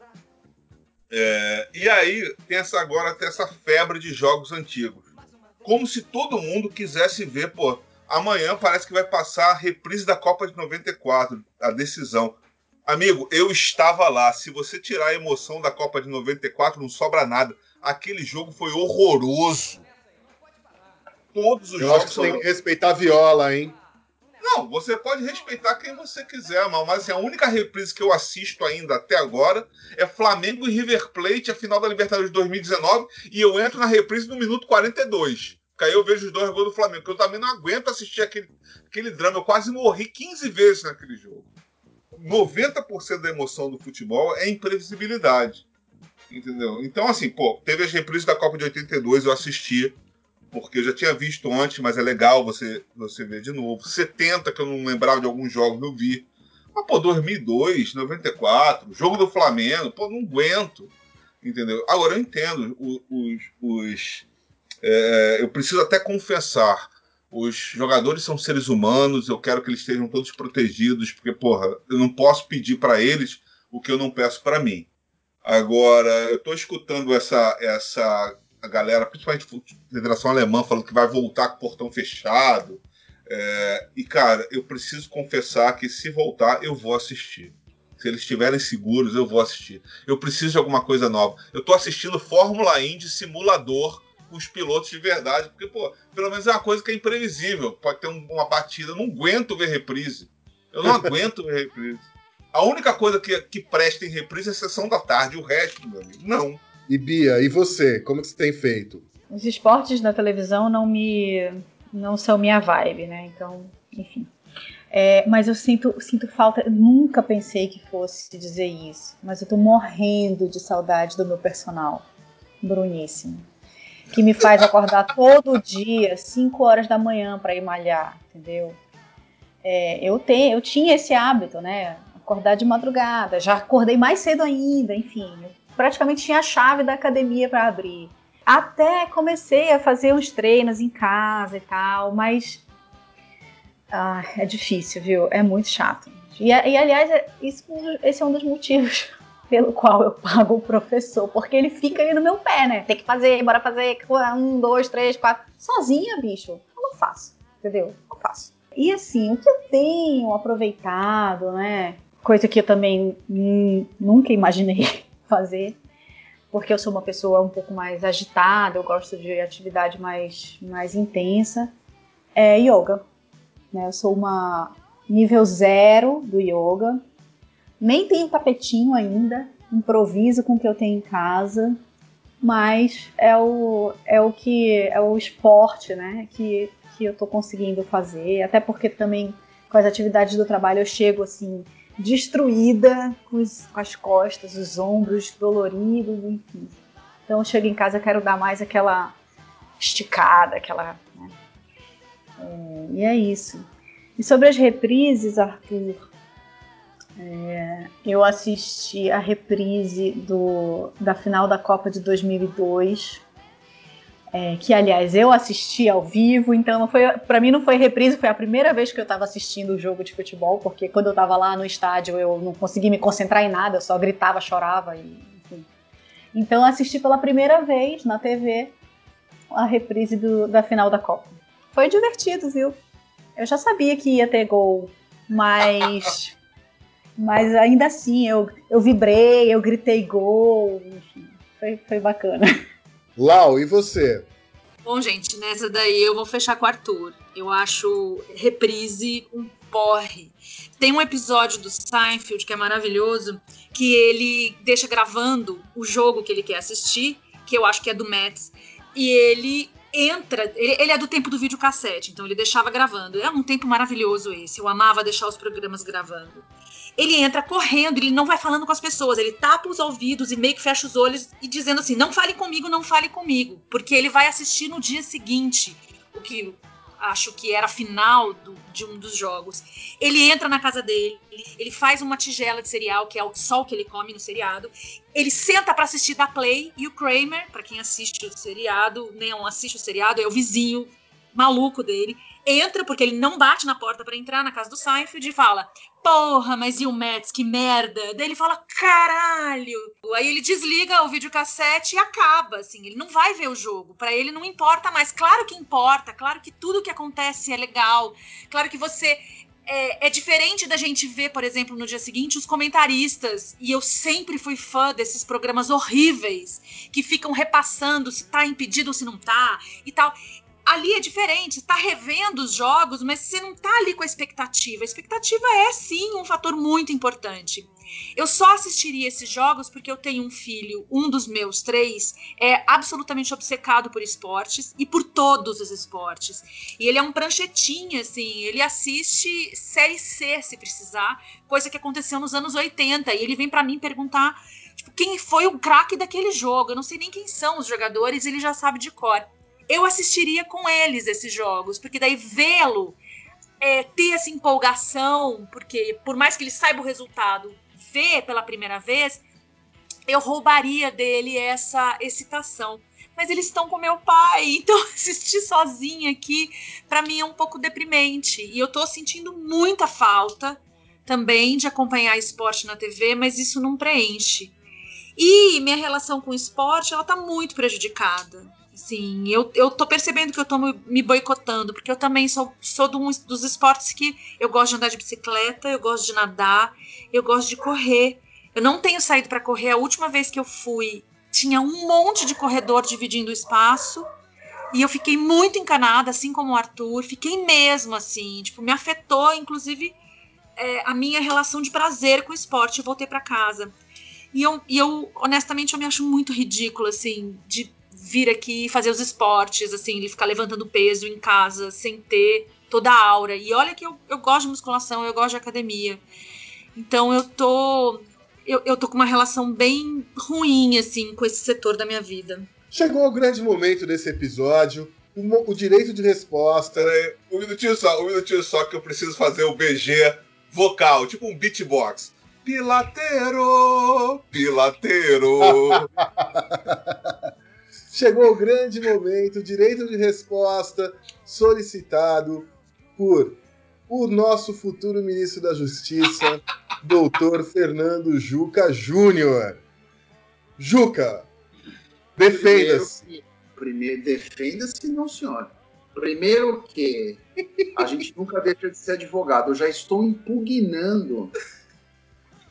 É, e aí tem essa agora tem essa febre de jogos antigos. Como se todo mundo quisesse ver, pô, amanhã parece que vai passar a reprise da Copa de 94, a decisão. Amigo, eu estava lá. Se você tirar a emoção da Copa de 94, não sobra nada. Aquele jogo foi horroroso. Todos os Eu acho jogos que você foram tem que respeitar a viola, hein? Não, você pode respeitar quem você quiser, mas, assim, a única reprise que eu assisto ainda até agora é Flamengo e River Plate, a final da Libertadores de 2019, e eu entro na reprise no minuto 42. Que aí eu vejo os dois gols do Flamengo, que eu também não aguento assistir aquele, aquele drama. Eu quase morri 15 vezes naquele jogo. 90% da emoção do futebol é imprevisibilidade. Entendeu? Então, assim, pô, teve as reprises da Copa de 82, eu assisti porque eu já tinha visto antes, mas é legal você, você ver de novo. 70, que eu não lembrava de alguns jogos, eu vi. Mas, pô, 2002, 94, jogo do Flamengo, pô, não aguento. Entendeu? Agora, eu entendo os. os é, eu preciso até confessar. Os jogadores são seres humanos, eu quero que eles estejam todos protegidos, porque, porra, eu não posso pedir para eles o que eu não peço para mim. Agora, eu tô escutando essa, essa a galera, principalmente a Federação Alemã, falando que vai voltar com o portão fechado. É, e, cara, eu preciso confessar que se voltar, eu vou assistir. Se eles estiverem seguros, eu vou assistir. Eu preciso de alguma coisa nova. Eu tô assistindo Fórmula Indy simulador com os pilotos de verdade, porque, pô, pelo menos é uma coisa que é imprevisível. Pode ter um- uma batida. Eu não aguento ver reprise. Eu não aguento ver reprise. A única coisa que, que presta em reprise é a sessão da tarde. O resto, meu amigo, não. E Bia, e você? Como que você tem feito? Os esportes na televisão não me não são minha vibe, né? Então, enfim. É, mas eu sinto, sinto falta. Eu nunca pensei que fosse dizer isso, mas eu tô morrendo de saudade do meu personal, Bruníssimo, que me faz acordar todo dia, 5 horas da manhã, para ir malhar, entendeu? É, eu, tenho, eu tinha esse hábito, né? Acordar de madrugada, já acordei mais cedo ainda, enfim. Eu praticamente tinha a chave da academia para abrir. Até comecei a fazer uns treinos em casa e tal, mas ah, é difícil, viu? É muito chato. E, e, aliás, é- isso, esse é um dos motivos pelo qual eu pago o professor, porque ele fica aí no meu pé, né? Tem que fazer, bora fazer um, dois, três, quatro. Sozinha, bicho, eu não faço, entendeu? Não faço. E assim, o que eu tenho aproveitado, né? coisa que eu também hum, nunca imaginei fazer, porque eu sou uma pessoa um pouco mais agitada, eu gosto de atividade mais, mais intensa, é yoga. Né? Eu sou uma nível zero do yoga, nem tenho tapetinho ainda, improviso com o que eu tenho em casa, mas é o, é o que é o esporte, né, que, que eu tô conseguindo fazer, até porque também com as atividades do trabalho eu chego assim destruída, com, os- com as costas, os ombros doloridos, enfim. Então eu chego em casa quero dar mais aquela esticada, aquela. né? É, e é isso. E sobre as reprises, Arthur, é, eu assisti a reprise do, da final da Copa de 2002, é, que aliás eu assisti ao vivo, então foi, para mim não foi reprise, foi a primeira vez que eu estava assistindo o jogo de futebol, porque quando eu estava lá no estádio eu não consegui me concentrar em nada, eu só gritava, chorava, e, enfim. Então assisti pela primeira vez na TV a reprise do- da final da Copa. Foi divertido, viu? Eu já sabia que ia ter gol, mas. mas ainda assim, eu, eu vibrei, eu gritei gol, enfim, foi, foi bacana. Lau, e você? Bom, gente, nessa daí eu vou fechar com o Arthur. Eu acho reprise um porre. Tem um episódio do Seinfeld que é maravilhoso, que ele deixa gravando o jogo que ele quer assistir, que eu acho que é do Mets, e ele entra, ele, ele é do tempo do videocassete, então ele deixava gravando. É um tempo maravilhoso esse, eu amava deixar os programas gravando. Ele entra correndo, ele não vai falando com as pessoas, ele tapa os ouvidos e meio que fecha os olhos e dizendo assim: não fale comigo, não fale comigo. Porque ele vai assistir no dia seguinte, o que acho que era a final do- de um dos jogos. Ele entra na casa dele, ele faz uma tigela de cereal, que é o o que ele come no seriado. Ele senta pra assistir da Play e o Kramer, pra quem assiste o seriado, não assiste o seriado, é o vizinho maluco dele. Entra porque ele não bate na porta pra entrar na casa do Seinfeld e fala: Porra, mas e o Mets, que merda. Daí ele fala, caralho. Aí ele desliga o videocassete e acaba, assim. Ele não vai ver o jogo. Pra ele não importa mais. Claro que importa. Claro que tudo que acontece é legal. Claro que você. É, é diferente da gente ver, por exemplo, no dia seguinte, os comentaristas. E eu sempre fui fã desses programas horríveis que ficam repassando se tá impedido ou se não tá e tal ali é diferente, você tá revendo os jogos, mas você não tá ali com a expectativa. A expectativa é sim um fator muito importante. Eu só assistiria esses jogos porque eu tenho um filho, um dos meus três, é absolutamente obcecado por esportes e por todos os esportes. E ele é um pranchetinha, assim, ele assiste Série C se precisar, coisa que aconteceu nos anos 80. E ele vem pra mim perguntar tipo, quem foi o craque daquele jogo. Eu não sei nem quem são os jogadores, ele já sabe de cor eu assistiria com eles esses jogos, porque daí vê-lo, é, ter essa empolgação, porque por mais que ele saiba o resultado, ver pela primeira vez, eu roubaria dele essa excitação. Mas eles estão com meu pai, então assistir sozinha aqui, para mim é um pouco deprimente. E eu tô sentindo muita falta também de acompanhar esporte na TV, mas isso não preenche. E minha relação com o esporte, ela tá muito prejudicada. Assim, eu, eu tô percebendo que eu tô me- boicotando, porque eu também sou, sou um dos esportes que eu gosto de andar de bicicleta, eu gosto de nadar, eu gosto de correr. Eu não tenho saído para correr. A última vez que eu fui, tinha um monte de corredor dividindo o espaço. E eu fiquei muito encanada, assim como o Arthur. Fiquei mesmo, assim. Tipo, me afetou, inclusive, é, a minha relação de prazer com o esporte. Eu voltei para casa. E eu, e eu, honestamente, eu me acho muito ridículo, assim, de vir aqui fazer os esportes, assim, ele ficar levantando peso em casa sem ter toda a aura. E olha que eu, eu gosto de musculação, eu gosto de academia. Então eu tô. Eu, eu tô com uma relação bem ruim, assim, com esse setor da minha vida. Chegou o grande momento desse episódio, o, o direito de resposta. Peraí, um minutinho só, um minutinho só que eu preciso fazer o BG vocal, tipo um beatbox. Pilateiro, pilateiro. Chegou o grande momento, direito de resposta solicitado por o nosso futuro ministro da Justiça, doutor Fernando Juca Júnior. Juca, defenda-se. Primeiro, defenda-se, não, senhor. Primeiro que a gente nunca deixa de ser advogado. Eu já estou impugnando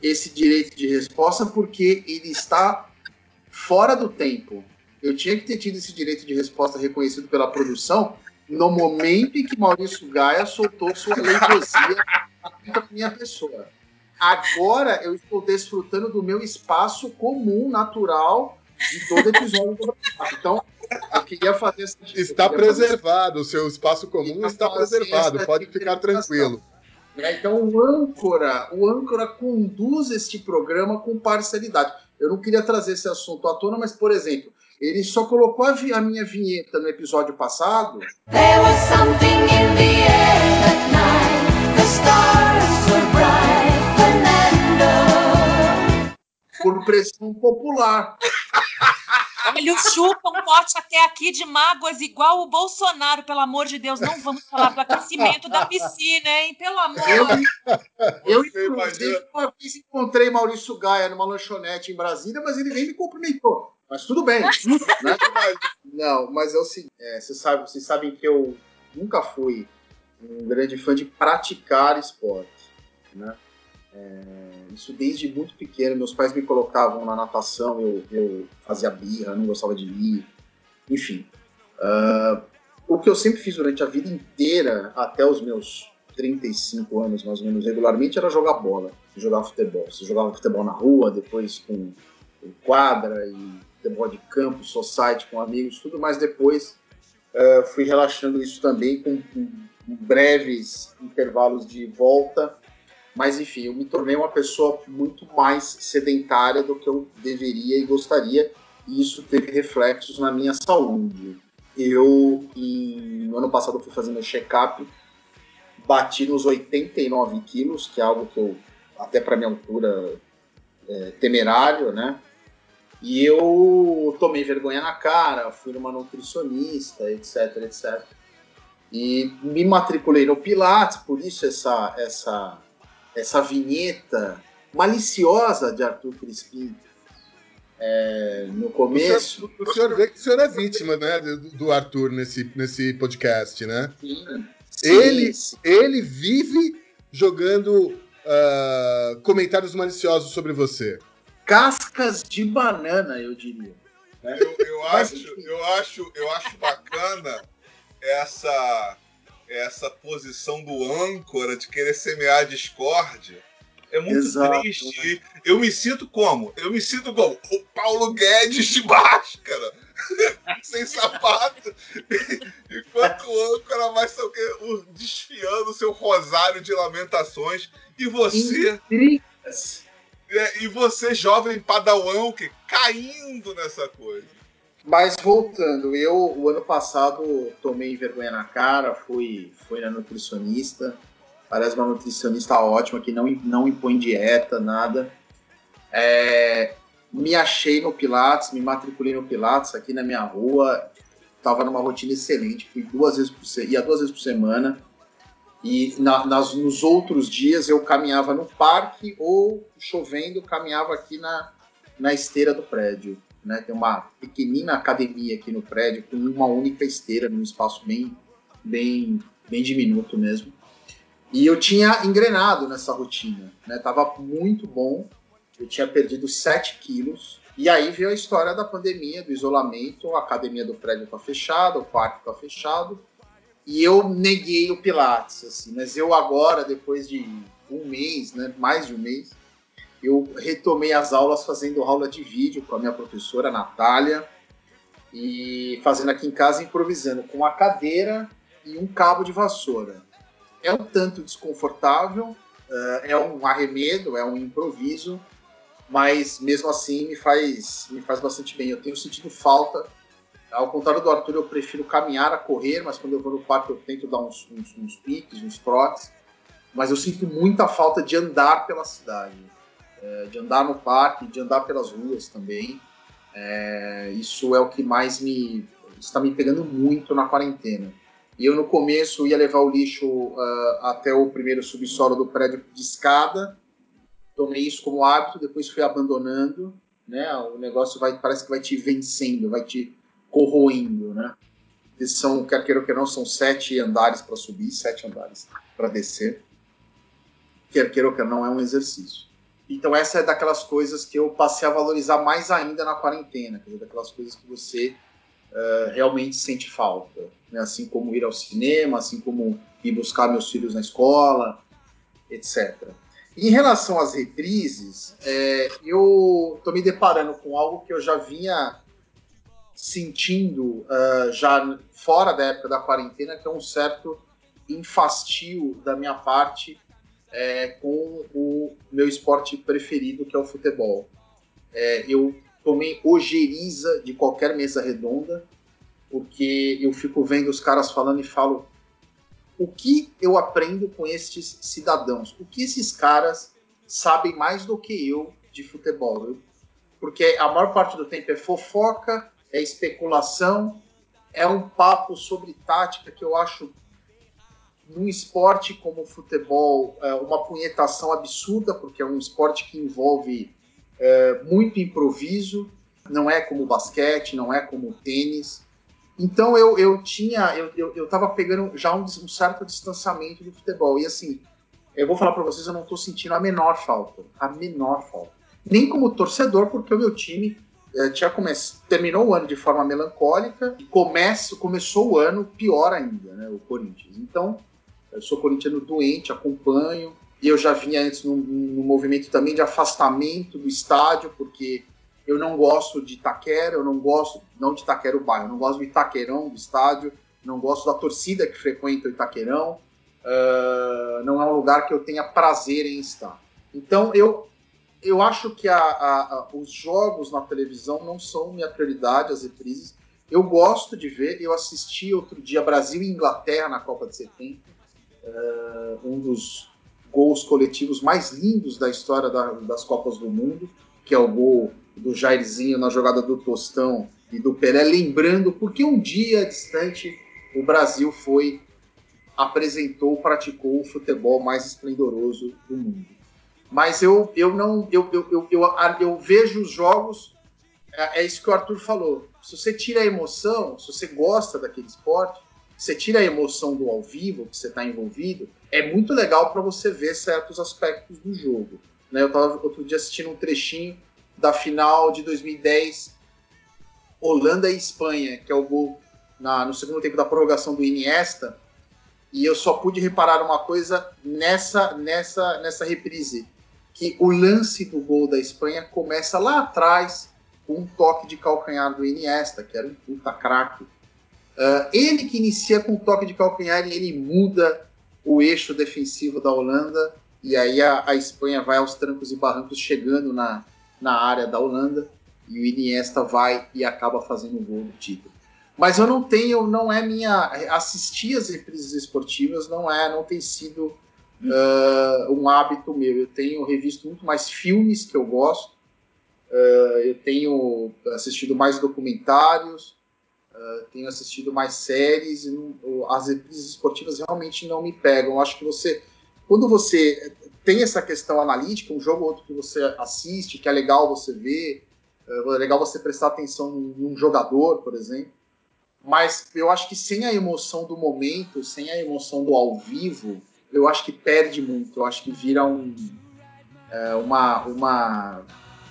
esse direito de resposta porque ele está fora do tempo. Eu tinha que ter tido esse direito de resposta reconhecido pela produção no momento em que Maurício Gaia soltou sua leigosia contra a minha pessoa. Agora eu estou desfrutando do meu espaço comum, natural, de todo episódio do. Então, eu queria fazer essa Está fazer preservado, o seu espaço comum Está preservado, pode ficar tranquilo. né? Então o âncora, o âncora conduz este programa com parcialidade. Eu não queria trazer esse assunto à tona, mas, por exemplo, ele só colocou a, vi- a minha vinheta no episódio passado There was something in the air that night. The stars were bright. Fernando. por pressão popular. O chupa um pote até aqui de mágoas igual o Bolsonaro, pelo amor de Deus. Não vamos falar do aquecimento da piscina, hein? Pelo amor. Eu, eu Você inclusive, uma vez encontrei Maurício Gaia numa lanchonete em Brasília, mas ele nem me cumprimentou. Mas tudo bem, né? Não, mas é o seguinte, é, vocês, sabem, vocês sabem que eu nunca fui um grande fã de praticar esporte, né? É, isso desde muito pequeno, meus pais me colocavam na natação, eu, eu fazia birra, não gostava de ir, enfim. Ah, o que eu sempre fiz durante a vida inteira, até os meus 35 anos, mais ou menos, regularmente, era jogar bola, jogar futebol. Você jogava futebol na rua, depois com com quadra e futebol de campo, society com amigos, tudo, mas depois eh, fui relaxando isso também com, com breves intervalos de volta. Mas enfim, eu me tornei uma pessoa muito mais sedentária do que eu deveria e gostaria, e isso teve reflexos na minha saúde. Eu, em- no ano passado, fui fazer meu check-up, bati nos 89 quilos, que é algo que eu, até para minha altura, é temerário, né? E eu tomei vergonha na cara, fui numa nutricionista, etc, etc. E me matriculei no Pilates, por isso essa, essa, essa vinheta maliciosa de Arthur Crispim é, no O começo. senhor, o senhor vê que o senhor é vítima né, do, Arthur nesse, nesse podcast, né? Sim, Ele- sim. Ele vive jogando ah, comentários maliciosos sobre você. Cascas de banana, eu diria. Eu, eu, Mas, acho, enfim. eu, acho, eu acho bacana essa, essa posição do âncora de querer semear a discórdia. É muito Exato. triste. Eu me sinto como? Eu me sinto como o Paulo Guedes de máscara, sem sapato, enquanto o âncora vai o- desfiando seu rosário de lamentações. E você, Intrigas. É, e você jovem padawan, o quê? caindo nessa coisa. Mas voltando, eu o ano passado tomei vergonha na cara, fui, fui na nutricionista. Parece uma nutricionista ótima que não, não impõe dieta, nada. É, me achei no Pilates, me matriculei no Pilates aqui na minha rua. Tava numa rotina excelente, fui duas vezes por ia duas vezes por semana. E na- nas, nos outros dias eu caminhava no parque ou chovendo, caminhava aqui na, na esteira do prédio né? Tem uma pequenina academia aqui no prédio com uma única esteira num espaço bem, bem, bem diminuto mesmo. E eu tinha engrenado nessa rotina, né? Tava muito bom. Eu tinha perdido 7 quilos. E aí veio a história da pandemia, do isolamento. A academia do prédio tá fechada, o parque tá fechado. E eu neguei o Pilates, assim. Mas eu agora, depois de um mês, né? Mais de um mês, eu retomei as aulas fazendo aula de vídeo com a minha professora Natália e fazendo aqui em casa improvisando com uma cadeira e um cabo de vassoura. É um tanto desconfortável, eh, é um arremedo, é um improviso, mas mesmo assim me faz, me faz bastante bem. Eu tenho sentido falta. Ao contrário do Arthur, eu prefiro caminhar a correr, mas quando eu vou no parque eu tento dar uns, uns, uns piques, uns trotes. Mas eu sinto muita falta de andar pela cidade é, de andar no parque, de andar pelas ruas também. É, isso é o que mais me está me pegando muito na quarentena. E eu no começo ia levar o lixo ah, até o primeiro subsolo do prédio de escada. Tomei isso como hábito, depois fui abandonando, né? O negócio vai parece que vai te vencendo, vai te corroendo, né? Esses são, quer queira ou quer não, são sete andares para subir, sete andares para descer. Quer queira ou quer não, é um exercício. Então essa é daquelas coisas que eu passei a valorizar mais ainda na quarentena, quer dizer, daquelas coisas que você eh, realmente sente falta, né? assim como ir ao cinema, assim como ir buscar meus filhos na escola, etc. Em relação às reprises, é, eu estou me deparando com algo que eu já vinha sentindo ah, já fora da época da quarentena, que é um certo infastio da minha parte é, com o meu esporte preferido, que é o futebol. É, eu tomei ojeriza de qualquer mesa redonda, porque eu fico vendo os caras falando e falo o que eu aprendo com estes cidadãos? O que esses caras sabem mais do que eu de futebol? Porque a maior parte do tempo é fofoca, é especulação, é um papo sobre tática que eu acho num esporte como o futebol é uma punhetação absurda, porque é um esporte que envolve é, muito improviso, não é como o basquete, não é como o tênis. Então eu, eu tinha, eu, eu, eu pegando já um, um certo distanciamento do futebol. E assim, eu vou falar para vocês, eu não tô sentindo a menor falta. A menor falta. Nem como torcedor, porque o meu time tinha come... terminou o ano de forma melancólica e começa, começou o ano pior ainda, né? O Corinthians. Então, eu sou corintiano doente, acompanho. E eu já vinha antes num, num movimento também de afastamento do estádio, porque eu não gosto de Itaquera, eu não gosto, não de Itaquera o bairro, eu não gosto do Itaquerão, do estádio, não gosto da torcida que frequenta o Itaquerão, ah, não é um lugar que eu tenha prazer em estar. Então eu, eu acho que a- a- a- os jogos na televisão não são minha prioridade, as reprises. Eu gosto de ver, eu assisti outro dia Brasil e Inglaterra na Copa de 70, ah, um dos gols coletivos mais lindos da história da- das Copas do Mundo, que é o gol do Jairzinho na jogada do Tostão e do Pelé, lembrando porque um dia distante o Brasil foi, apresentou, praticou o futebol mais esplendoroso do mundo. Mas eu, eu não, eu, eu, eu, eu, eu vejo os jogos, é, é isso que o Arthur falou. Se você tira a emoção, se você gosta daquele esporte, você tira a emoção do ao vivo, que você está envolvido, é muito legal para você ver certos aspectos do jogo. Né? Eu estava outro dia assistindo um trechinho da final de 2010, Holanda e Espanha, que é o gol na- no segundo tempo da prorrogação do Iniesta, e eu só pude reparar uma coisa nessa, nessa, nessa reprise, que o lance do gol da Espanha começa lá atrás com um toque de calcanhar do Iniesta, que era um puta craque. Ah, ele que inicia com um toque de calcanhar e ele muda o eixo defensivo da Holanda, e aí a, a Espanha vai aos trancos e barrancos chegando na, na área da Holanda, e o Iniesta vai e acaba fazendo o gol do título. Mas eu não tenho, não é minha. Assistir as reprises esportivas não é, não tem sido ah, um hábito meu. Eu tenho revisto muito mais filmes que eu gosto, ah, eu tenho assistido mais documentários, ah, tenho assistido mais séries, não- as reprises esportivas realmente não me pegam. Eu acho que você, quando você tem essa questão analítica, um jogo ou outro que você assiste, que é legal você ver, é legal você prestar atenção num jogador, por exemplo. Mas eu acho que sem a emoção do momento, sem a emoção do ao vivo, eu acho que perde muito. Eu acho que vira um, é, uma, uma,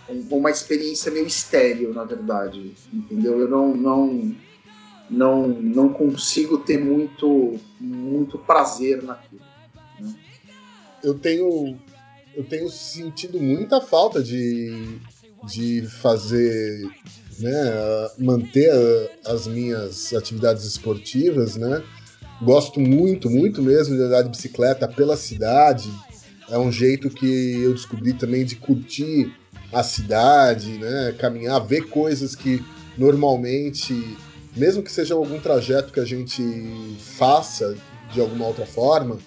um- uma experiência meio estéril, na verdade. Entendeu? Eu não, não, não, não consigo ter muito, muito prazer naquilo. eu tenho eu tenho sentido muita falta de, de fazer né manter as minhas atividades esportivas né gosto muito muito mesmo de andar de bicicleta pela cidade é um jeito que eu descobri também de curtir a cidade né caminhar ver coisas que normalmente mesmo que seja algum trajeto que a gente faça de alguma outra forma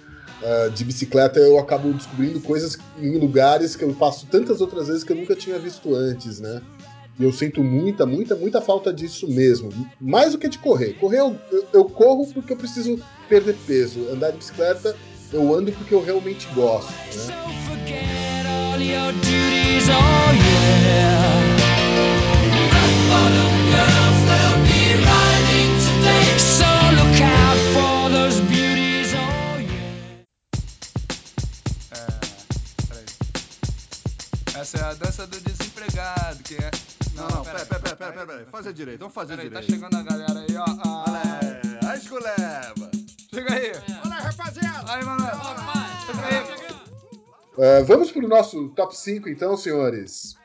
Uh, de bicicleta eu acabo descobrindo coisas em lugares que eu passo tantas outras vezes que eu nunca tinha visto antes, né? E eu sinto muita, muita, muita falta disso mesmo. Mais do que de correr. Correr eu, eu, eu corro porque eu preciso perder peso. Andar de bicicleta eu ando porque eu realmente gosto, né? oh oh yeah. Essa é a dança do desempregado. Quem é? Não, não, pera, pera, pera, pera, pera. Fazer direito, vamos fazer Peraí, tá direito. chegando a galera aí, ó. Ah, Olha aí, a esculeba. Chega aí. Olha aí, rapaziada. Aí, Manuel. Chega aí. É, vamos pro nosso top 5, então, senhores.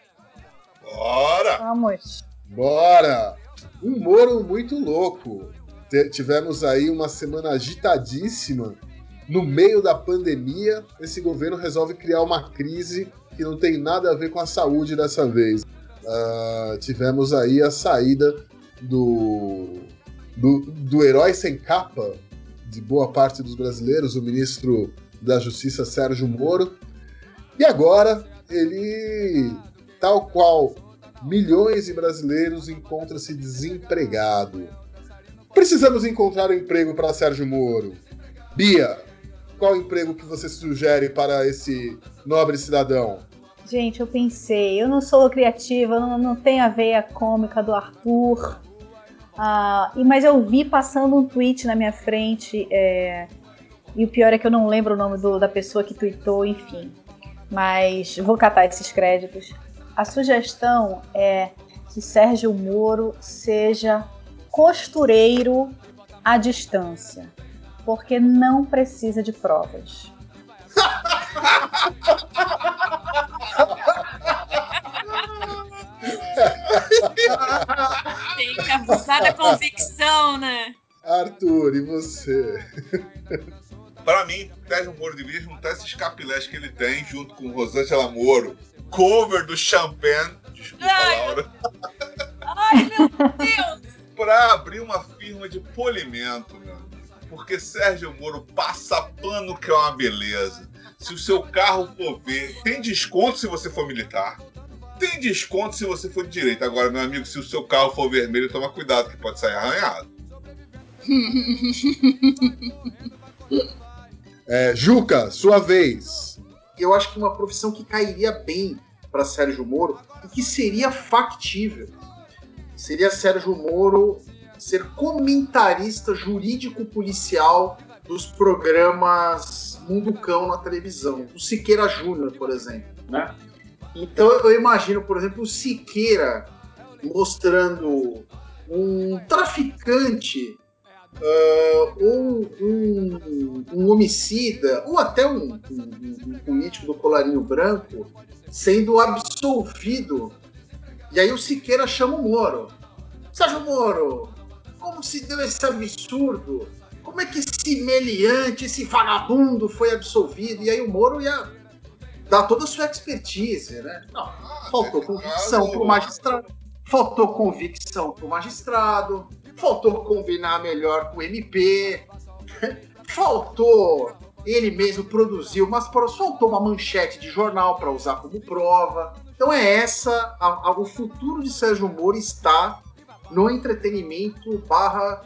Bora! Vamos. Bora! Um Moro muito louco. Te- tivemos aí uma semana agitadíssima. No meio da pandemia, esse governo resolve criar uma crise que não tem nada a ver com a saúde dessa vez. Ah, tivemos aí a saída do, do, do herói sem capa de boa parte dos brasileiros, o ministro da Justiça Sérgio Moro. E agora ele, tal qual milhões de brasileiros, encontra-se desempregado. Precisamos encontrar um emprego para Sérgio Moro. Bia, qual emprego que você sugere para esse nobre cidadão? Gente, eu pensei, eu não sou criativa, não, não tenho a veia cômica do Arthur. Ah, e- mas eu vi passando um tweet na minha frente, é, e o pior é que eu não lembro o nome do- da pessoa que tweetou, enfim. Mas vou catar esses créditos. A sugestão é que Sérgio Moro seja costureiro à distância, porque não precisa de provas. Tem que abusar da convicção, né? Arthur, e você? Pra mim, Sérgio Moro devia juntar esses capilés que ele tem junto com Rosângela Moro. Cover do Champagne. Desculpa, Ai, Laura. Ai, meu Deus! Pra abrir uma firma de polimento, meu. Porque Sérgio Moro passa pano que é uma beleza. Se o seu carro for ver, tem desconto se você for militar. Tem desconto se você for de direita. Agora, meu amigo, se o seu carro for vermelho, toma cuidado, que pode sair arranhado. É, Juca, sua vez. eu acho que uma profissão que cairia bem para Sérgio Moro e que seria factível seria Sérgio Moro ser comentarista jurídico policial dos programas Mundo Cão na televisão, o Siqueira Júnior, por exemplo, né? Então eu imagino, por exemplo, o Siqueira mostrando um traficante ah, ou um, um homicida, ou até um- um- um político do colarinho branco sendo absolvido. E aí o Siqueira chama o Moro. Sérgio Moro, como se deu esse absurdo? Como é que esse meliante, esse vagabundo foi absolvido? E aí o Moro ia dar toda a sua expertise, né? Não, faltou convicção pro magistrado. Faltou convicção pro magistrado. Faltou combinar melhor com o MP. Faltou ele mesmo produzir umas provas. Faltou uma manchete de jornal para usar como prova. Então é essa. a- a- o futuro de Sérgio Moro está no entretenimento barra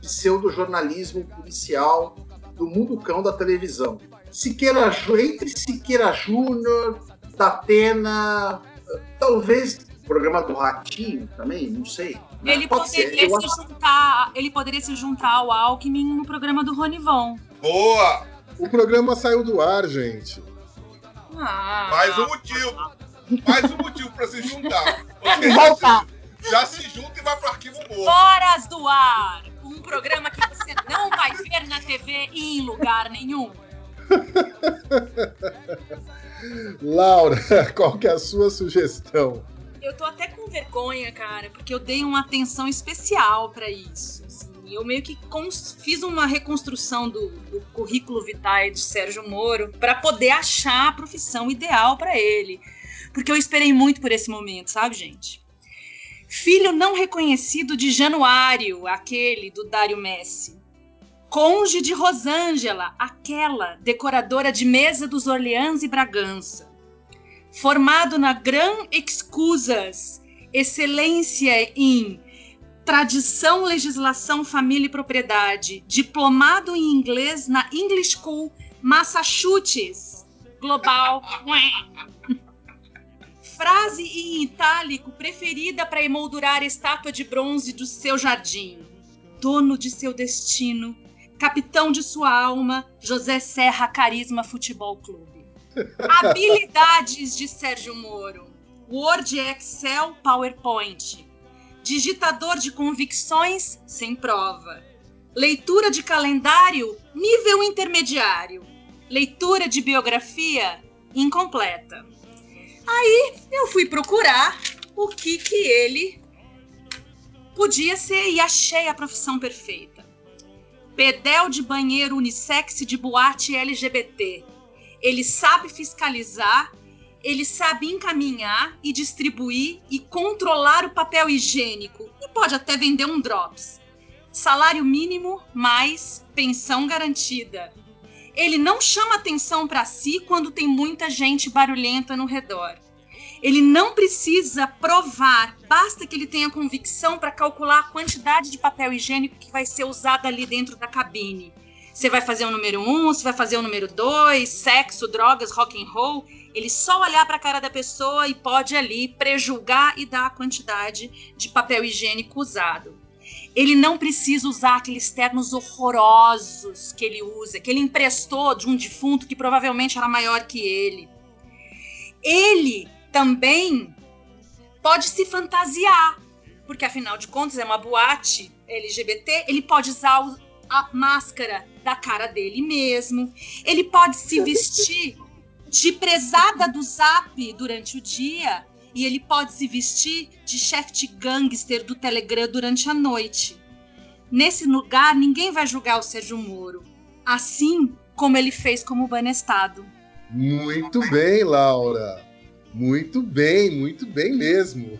pseudo-jornalismo policial do mundo cão da televisão. Siqueira, entre Siqueira Júnior, Datena, talvez o programa do Ratinho também, não sei. Ele Pode ser. poderia Eu se acho- juntar. Ele poderia se juntar ao Alckmin no programa do Ronivon. Boa! O programa saiu do ar, gente. Ah, Mais um motivo. Mais um motivo pra se juntar. Porque Voltar. Já se junta e vai pro arquivo morto. Horas do ar! Um programa que você não vai ver na TV em lugar nenhum. Laura, qual que é a sua sugestão? Eu tô até com vergonha, cara, porque eu dei uma atenção especial pra isso. assim. Eu meio que fiz uma reconstrução do, do currículo vitae de Sérgio Moro pra poder achar a profissão ideal pra ele. Porque eu esperei muito por esse momento, sabe, gente? Filho não reconhecido de Januário, aquele do Dário Messi. Conge de Rosângela, aquela decoradora de mesa dos Orleans e Bragança formado na Gran Excusas, excelência em tradição, legislação, família e propriedade, diplomado em inglês na English School, Massachusetts, global. Frase em itálico preferida para emoldurar a estátua de bronze do seu jardim. Dono de seu destino, capitão de sua alma, José Serra Carisma Futebol Clube. Habilidades de Sérgio Moro: Word, Excel, PowerPoint. Digitador de convicções sem prova. Leitura de calendário nível intermediário. Leitura de biografia incompleta. Aí eu fui procurar o que que ele podia ser e achei a profissão perfeita. Pedel de banheiro unissex de boate LGBT. Ele sabe fiscalizar, ele sabe encaminhar e distribuir e controlar o papel higiênico e pode até vender um drops. Salário mínimo mais pensão garantida. Ele não chama atenção para si quando tem muita gente barulhenta no redor. Ele não precisa provar, basta que ele tenha convicção para calcular a quantidade de papel higiênico que vai ser usada ali dentro da cabine. Você vai fazer o número um, você vai fazer o número dois, sexo, drogas, rock and roll. Ele só olhar para a cara da pessoa e pode ali prejulgar e dar a quantidade de papel higiênico usado. Ele não precisa usar aqueles ternos horrorosos que ele usa, que ele emprestou de um defunto que provavelmente era maior que ele. Ele também pode se fantasiar, porque afinal de contas é uma boate LGBT, ele pode usar a máscara da cara dele mesmo, ele pode se vestir de prezada do Zap durante o dia e ele pode se vestir de chefe de gangster do Telegram durante a noite. Nesse lugar, ninguém vai julgar o Sérgio Moro, assim como ele fez como Banestado. Muito bem, Laura. Muito bem, muito bem mesmo.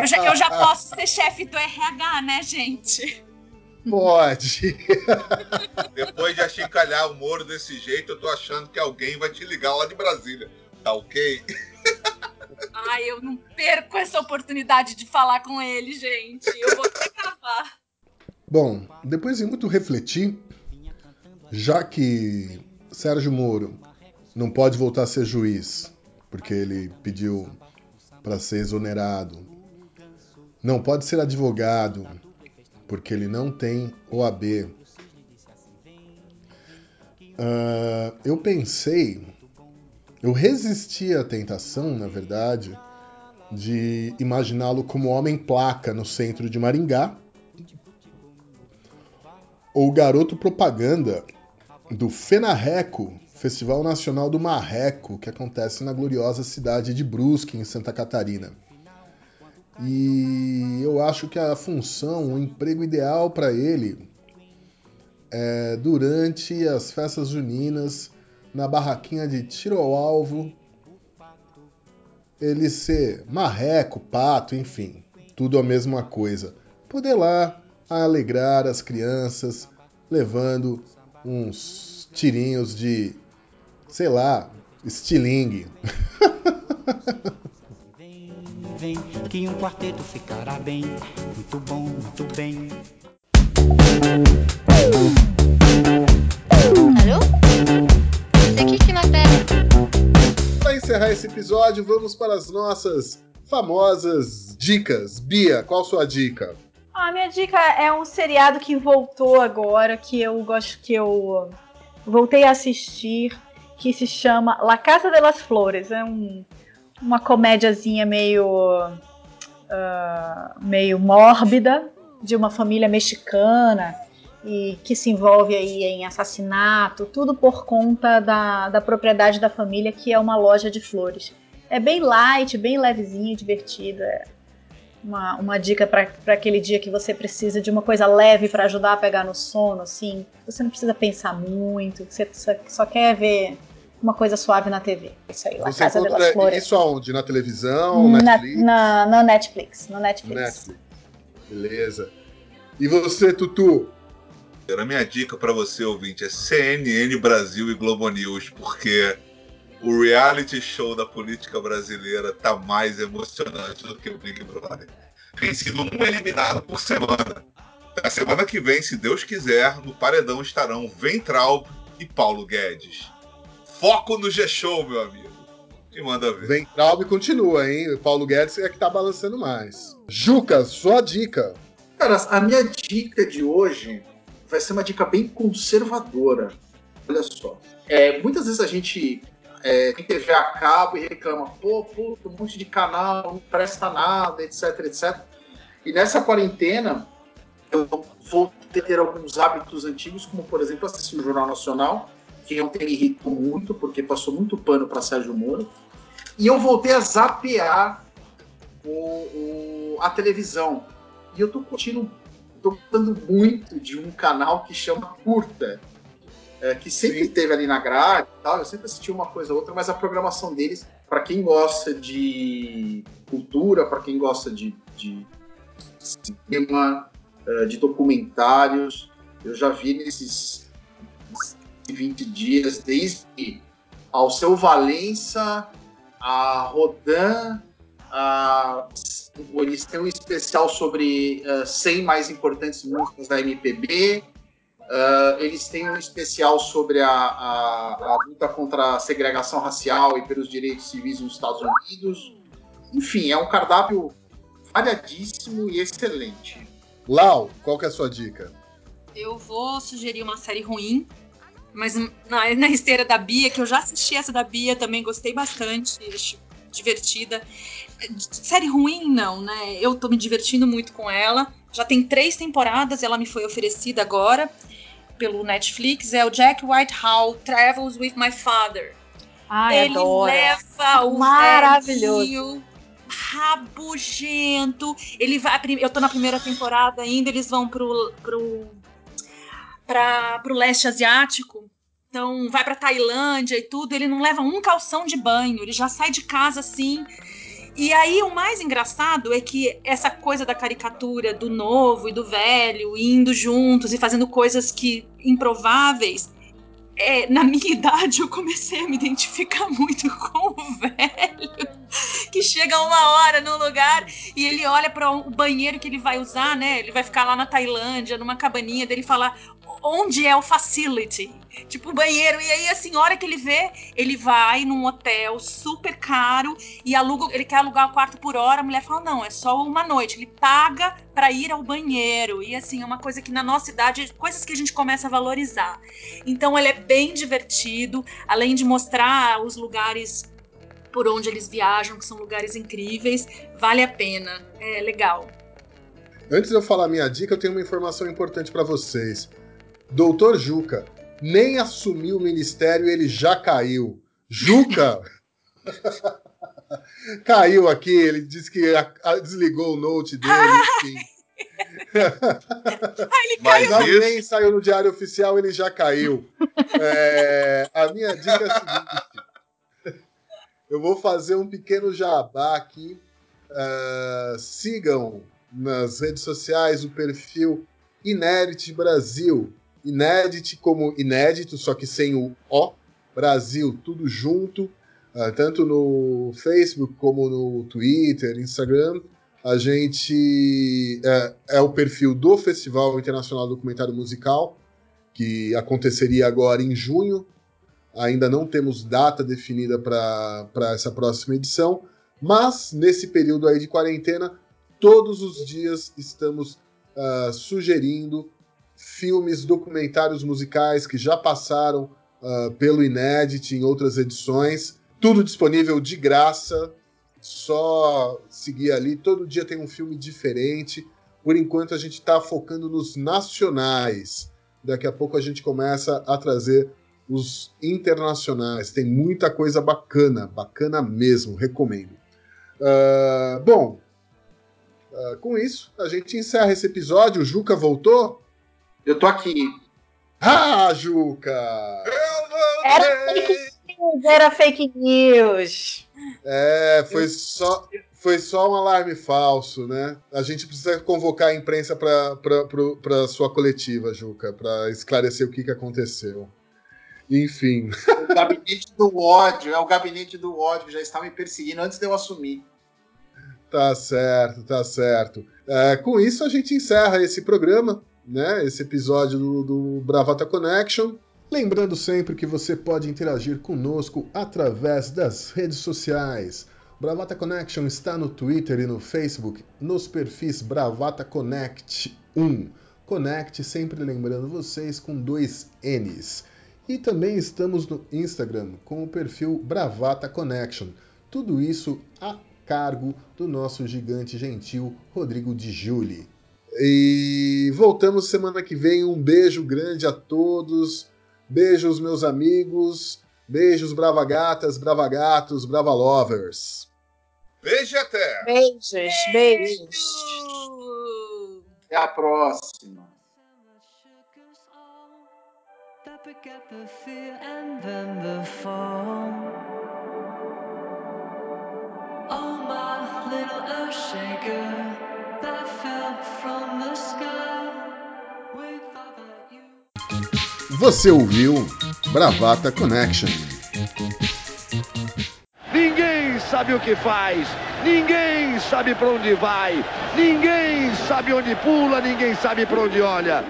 Eu já, eu já posso ser chefe do RH, né, gente? Pode. Depois de achincalhar o Moro desse jeito, eu tô achando que alguém vai te ligar lá de Brasília. Tá ok? Ai, eu não perco essa oportunidade de falar com ele, gente. Eu vou que gravar. Bom, depois de muito refletir, já que Sérgio Moro não pode voltar a ser juiz, porque ele pediu para ser exonerado, não pode ser advogado, porque ele não tem OAB. Ah, eu pensei, eu resisti à tentação, na verdade, de imaginá-lo como homem-placa no centro de Maringá, ou garoto propaganda do FENARRECO, Festival Nacional do Marreco, que acontece na gloriosa cidade de Brusque, em Santa Catarina. E eu acho que a função, o emprego ideal para ele é durante as festas juninas, na barraquinha de tiro ao alvo, ele ser marreco, pato, enfim, tudo a mesma coisa. Poder lá alegrar as crianças, levando uns tirinhos de, sei lá, estilingue. Vem, que um quarteto ficará bem, muito bom, muito bem. Encerrar esse episódio, vamos para as nossas famosas dicas. Bia, qual sua dica? A minha dica é um seriado que voltou agora, que eu gosto que eu voltei a assistir, que se chama La Casa de las Flores. É um, uma comédiazinha meio ah, meio mórbida de uma família mexicana e que se envolve aí em assassinato, tudo por conta da, da propriedade da família, que é uma loja de flores. É bem light, bem levezinho, divertido. É uma, uma dica para aquele dia que você precisa de uma coisa leve para ajudar a pegar no sono, assim. Você não precisa pensar muito, você só, só quer ver uma coisa suave na TV. Isso aí, La Você Casa de las encontra Flores. isso aonde? Na televisão, na, Netflix? na, na Netflix. No Netflix. Netflix. Beleza. E você, Tutu? A minha dica pra você, ouvinte, é CNN Brasil e Globo News, porque o reality show da política brasileira tá mais emocionante do que o Big Brother. Tem sido um eliminado por semana. Na semana que vem, se Deus quiser, no paredão estarão Ventraub e Paulo Guedes. Foco no G-Show, meu amigo. E manda ver. Ventralbe continua, hein? O Paulo Guedes é que tá balançando mais. Juca, sua dica. Cara, a minha dica de hoje vai ser uma dica bem conservadora. Olha só. É, muitas vezes a gente é, tem TV a cabo e reclama, pô, puta, um monte de canal, não presta nada, etc, etc. E nessa quarentena, eu vou ter alguns hábitos antigos, como, por exemplo, assistir o Jornal Nacional, que ontem me irritou muito, porque passou muito pano para Sérgio Moro. E eu voltei a zapear o, o- a televisão. E eu tô curtindo, tô gostando muito de um canal que chama Curta, é, que sempre teve ali na grade e tal. Eu sempre assisti uma coisa ou outra, mas a programação deles, para quem gosta de cultura, para quem gosta de, de cinema, eh, de documentários, eu já vi nesses 20 dias, desde Alceu Valença, a Rodan, a, eles têm um especial sobre eh, 100 mais importantes músicas da MPB, eh, eles têm um especial sobre a, a- a luta contra a segregação racial e pelos direitos civis nos Estados Unidos. Enfim, é um cardápio variadíssimo e excelente. Lau, qual que é a sua dica? Eu vou sugerir uma série ruim, mas na, na esteira da Bia, que eu já assisti essa da Bia, também gostei bastante, acho divertida. Série ruim, não, né? Eu tô me divertindo muito com ela. Já tem três temporadas, ela me foi oferecida agora pelo Netflix. É o Jack Whitehall Travels with My Father. Ai, Ele adoro. leva o Maravilhoso. rabugento. Ele vai. Eu tô na primeira temporada ainda, eles vão pro. pro pra, pro leste asiático. Então vai pra Tailândia e tudo. Ele não leva um calção de banho, ele já sai de casa assim. E aí o mais engraçado é que essa coisa da caricatura do novo e do velho indo juntos e fazendo coisas que improváveis. É, na minha idade eu comecei a me identificar muito com o velho que chega uma hora num lugar e ele olha para o banheiro que ele vai usar, né? Ele vai ficar lá na Tailândia, numa cabaninha dele falar onde é o facility, tipo o banheiro. E aí assim, a hora que ele vê, ele vai num hotel super caro e aluga, ele quer alugar o quarto por hora. A mulher fala não, é só uma noite. Ele paga para ir ao banheiro e assim é uma coisa que na nossa idade, coisas que a gente começa a valorizar. Então ele é bem divertido, além de mostrar os lugares por onde eles viajam, que são lugares incríveis, vale a pena, é legal. Antes de eu falar minha dica, eu tenho uma informação importante para vocês. Doutor Juca nem assumiu o ministério e ele já caiu. Juca caiu aqui, ele disse que a- a- desligou o note dele, enfim. Mas nem saiu no Diário Oficial, ele já caiu. É, a minha dica é a seguinte: eu vou fazer um pequeno jabá aqui. Ah, sigam nas redes sociais o perfil Inédit Brasil. Inédit como inédito, só que sem o O. Brasil, tudo junto. ah, tanto no Facebook como no Twitter, Instagram. A gente é, é o perfil do Festival Internacional do Documentário Musical, que aconteceria agora em junho. Ainda não temos data definida para essa próxima edição, mas nesse período aí de quarentena, todos os dias estamos ah, sugerindo filmes, documentários musicais que já passaram ah, pelo Inédit em outras edições. Tudo disponível de graça, só seguir ali. Todo dia tem um filme diferente. Por enquanto a gente está focando nos nacionais. Daqui a pouco a gente começa a trazer os internacionais. Tem muita coisa bacana, bacana mesmo, recomendo. Ah, bom, ah, com isso a gente encerra esse episódio. O Juca voltou? Eu tô aqui. Ah, Juca! Era fake news, era fake news. É, foi só, foi só um alarme falso, né? A gente precisa convocar a imprensa para sua coletiva, Juca, para esclarecer o que, que aconteceu. Enfim. O gabinete do ódio, é o gabinete do ódio que já está me perseguindo antes de eu assumir. Tá certo, tá certo. É, com isso, a gente encerra esse programa, né? Esse episódio do, do Bravata Connection. Lembrando sempre que você pode interagir conosco através das redes sociais. Bravata Connection está no Twitter e no Facebook, nos perfis Bravata Connect 1. Connect, sempre lembrando vocês, com dois N's. E também estamos no Instagram com o perfil Bravata Connection. Tudo isso a cargo do nosso gigante gentil Rodrigo Di Giuli. E voltamos semana que vem. Um beijo grande a todos. Beijos, meus amigos. Beijos, bravagatas, bravagatos, bravalovers. Beijo e até! Beijos, beijos. Até a próxima. Oh, my little earth shaker Você ouviu Bravata Connection. Ninguém sabe o que faz, ninguém sabe para onde vai, ninguém sabe onde pula, ninguém sabe para onde olha.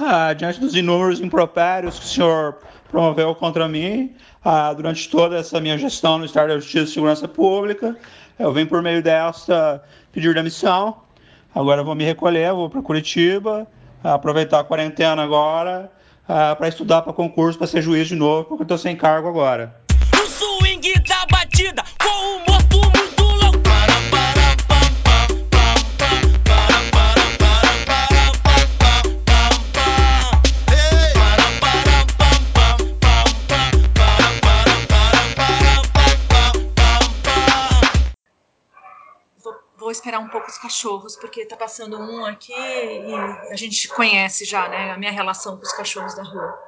Ah, diante dos inúmeros impropérios que o senhor promoveu contra mim ah, durante toda essa minha gestão no Ministério da Justiça e Segurança Pública, eu venho por meio desta pedir demissão. Agora vou me recolher, vou para Curitiba, ah, aproveitar a quarentena agora para estudar para concurso, para ser juiz de novo, porque eu estou sem cargo agora. O swing da batida esperar um pouco os cachorros, porque tá passando um aqui e a gente conhece já, né? A minha relação com os cachorros da rua.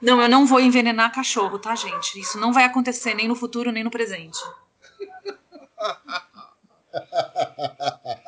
Não, eu não vou envenenar cachorro, tá, gente? Isso não vai acontecer nem no futuro, nem no presente.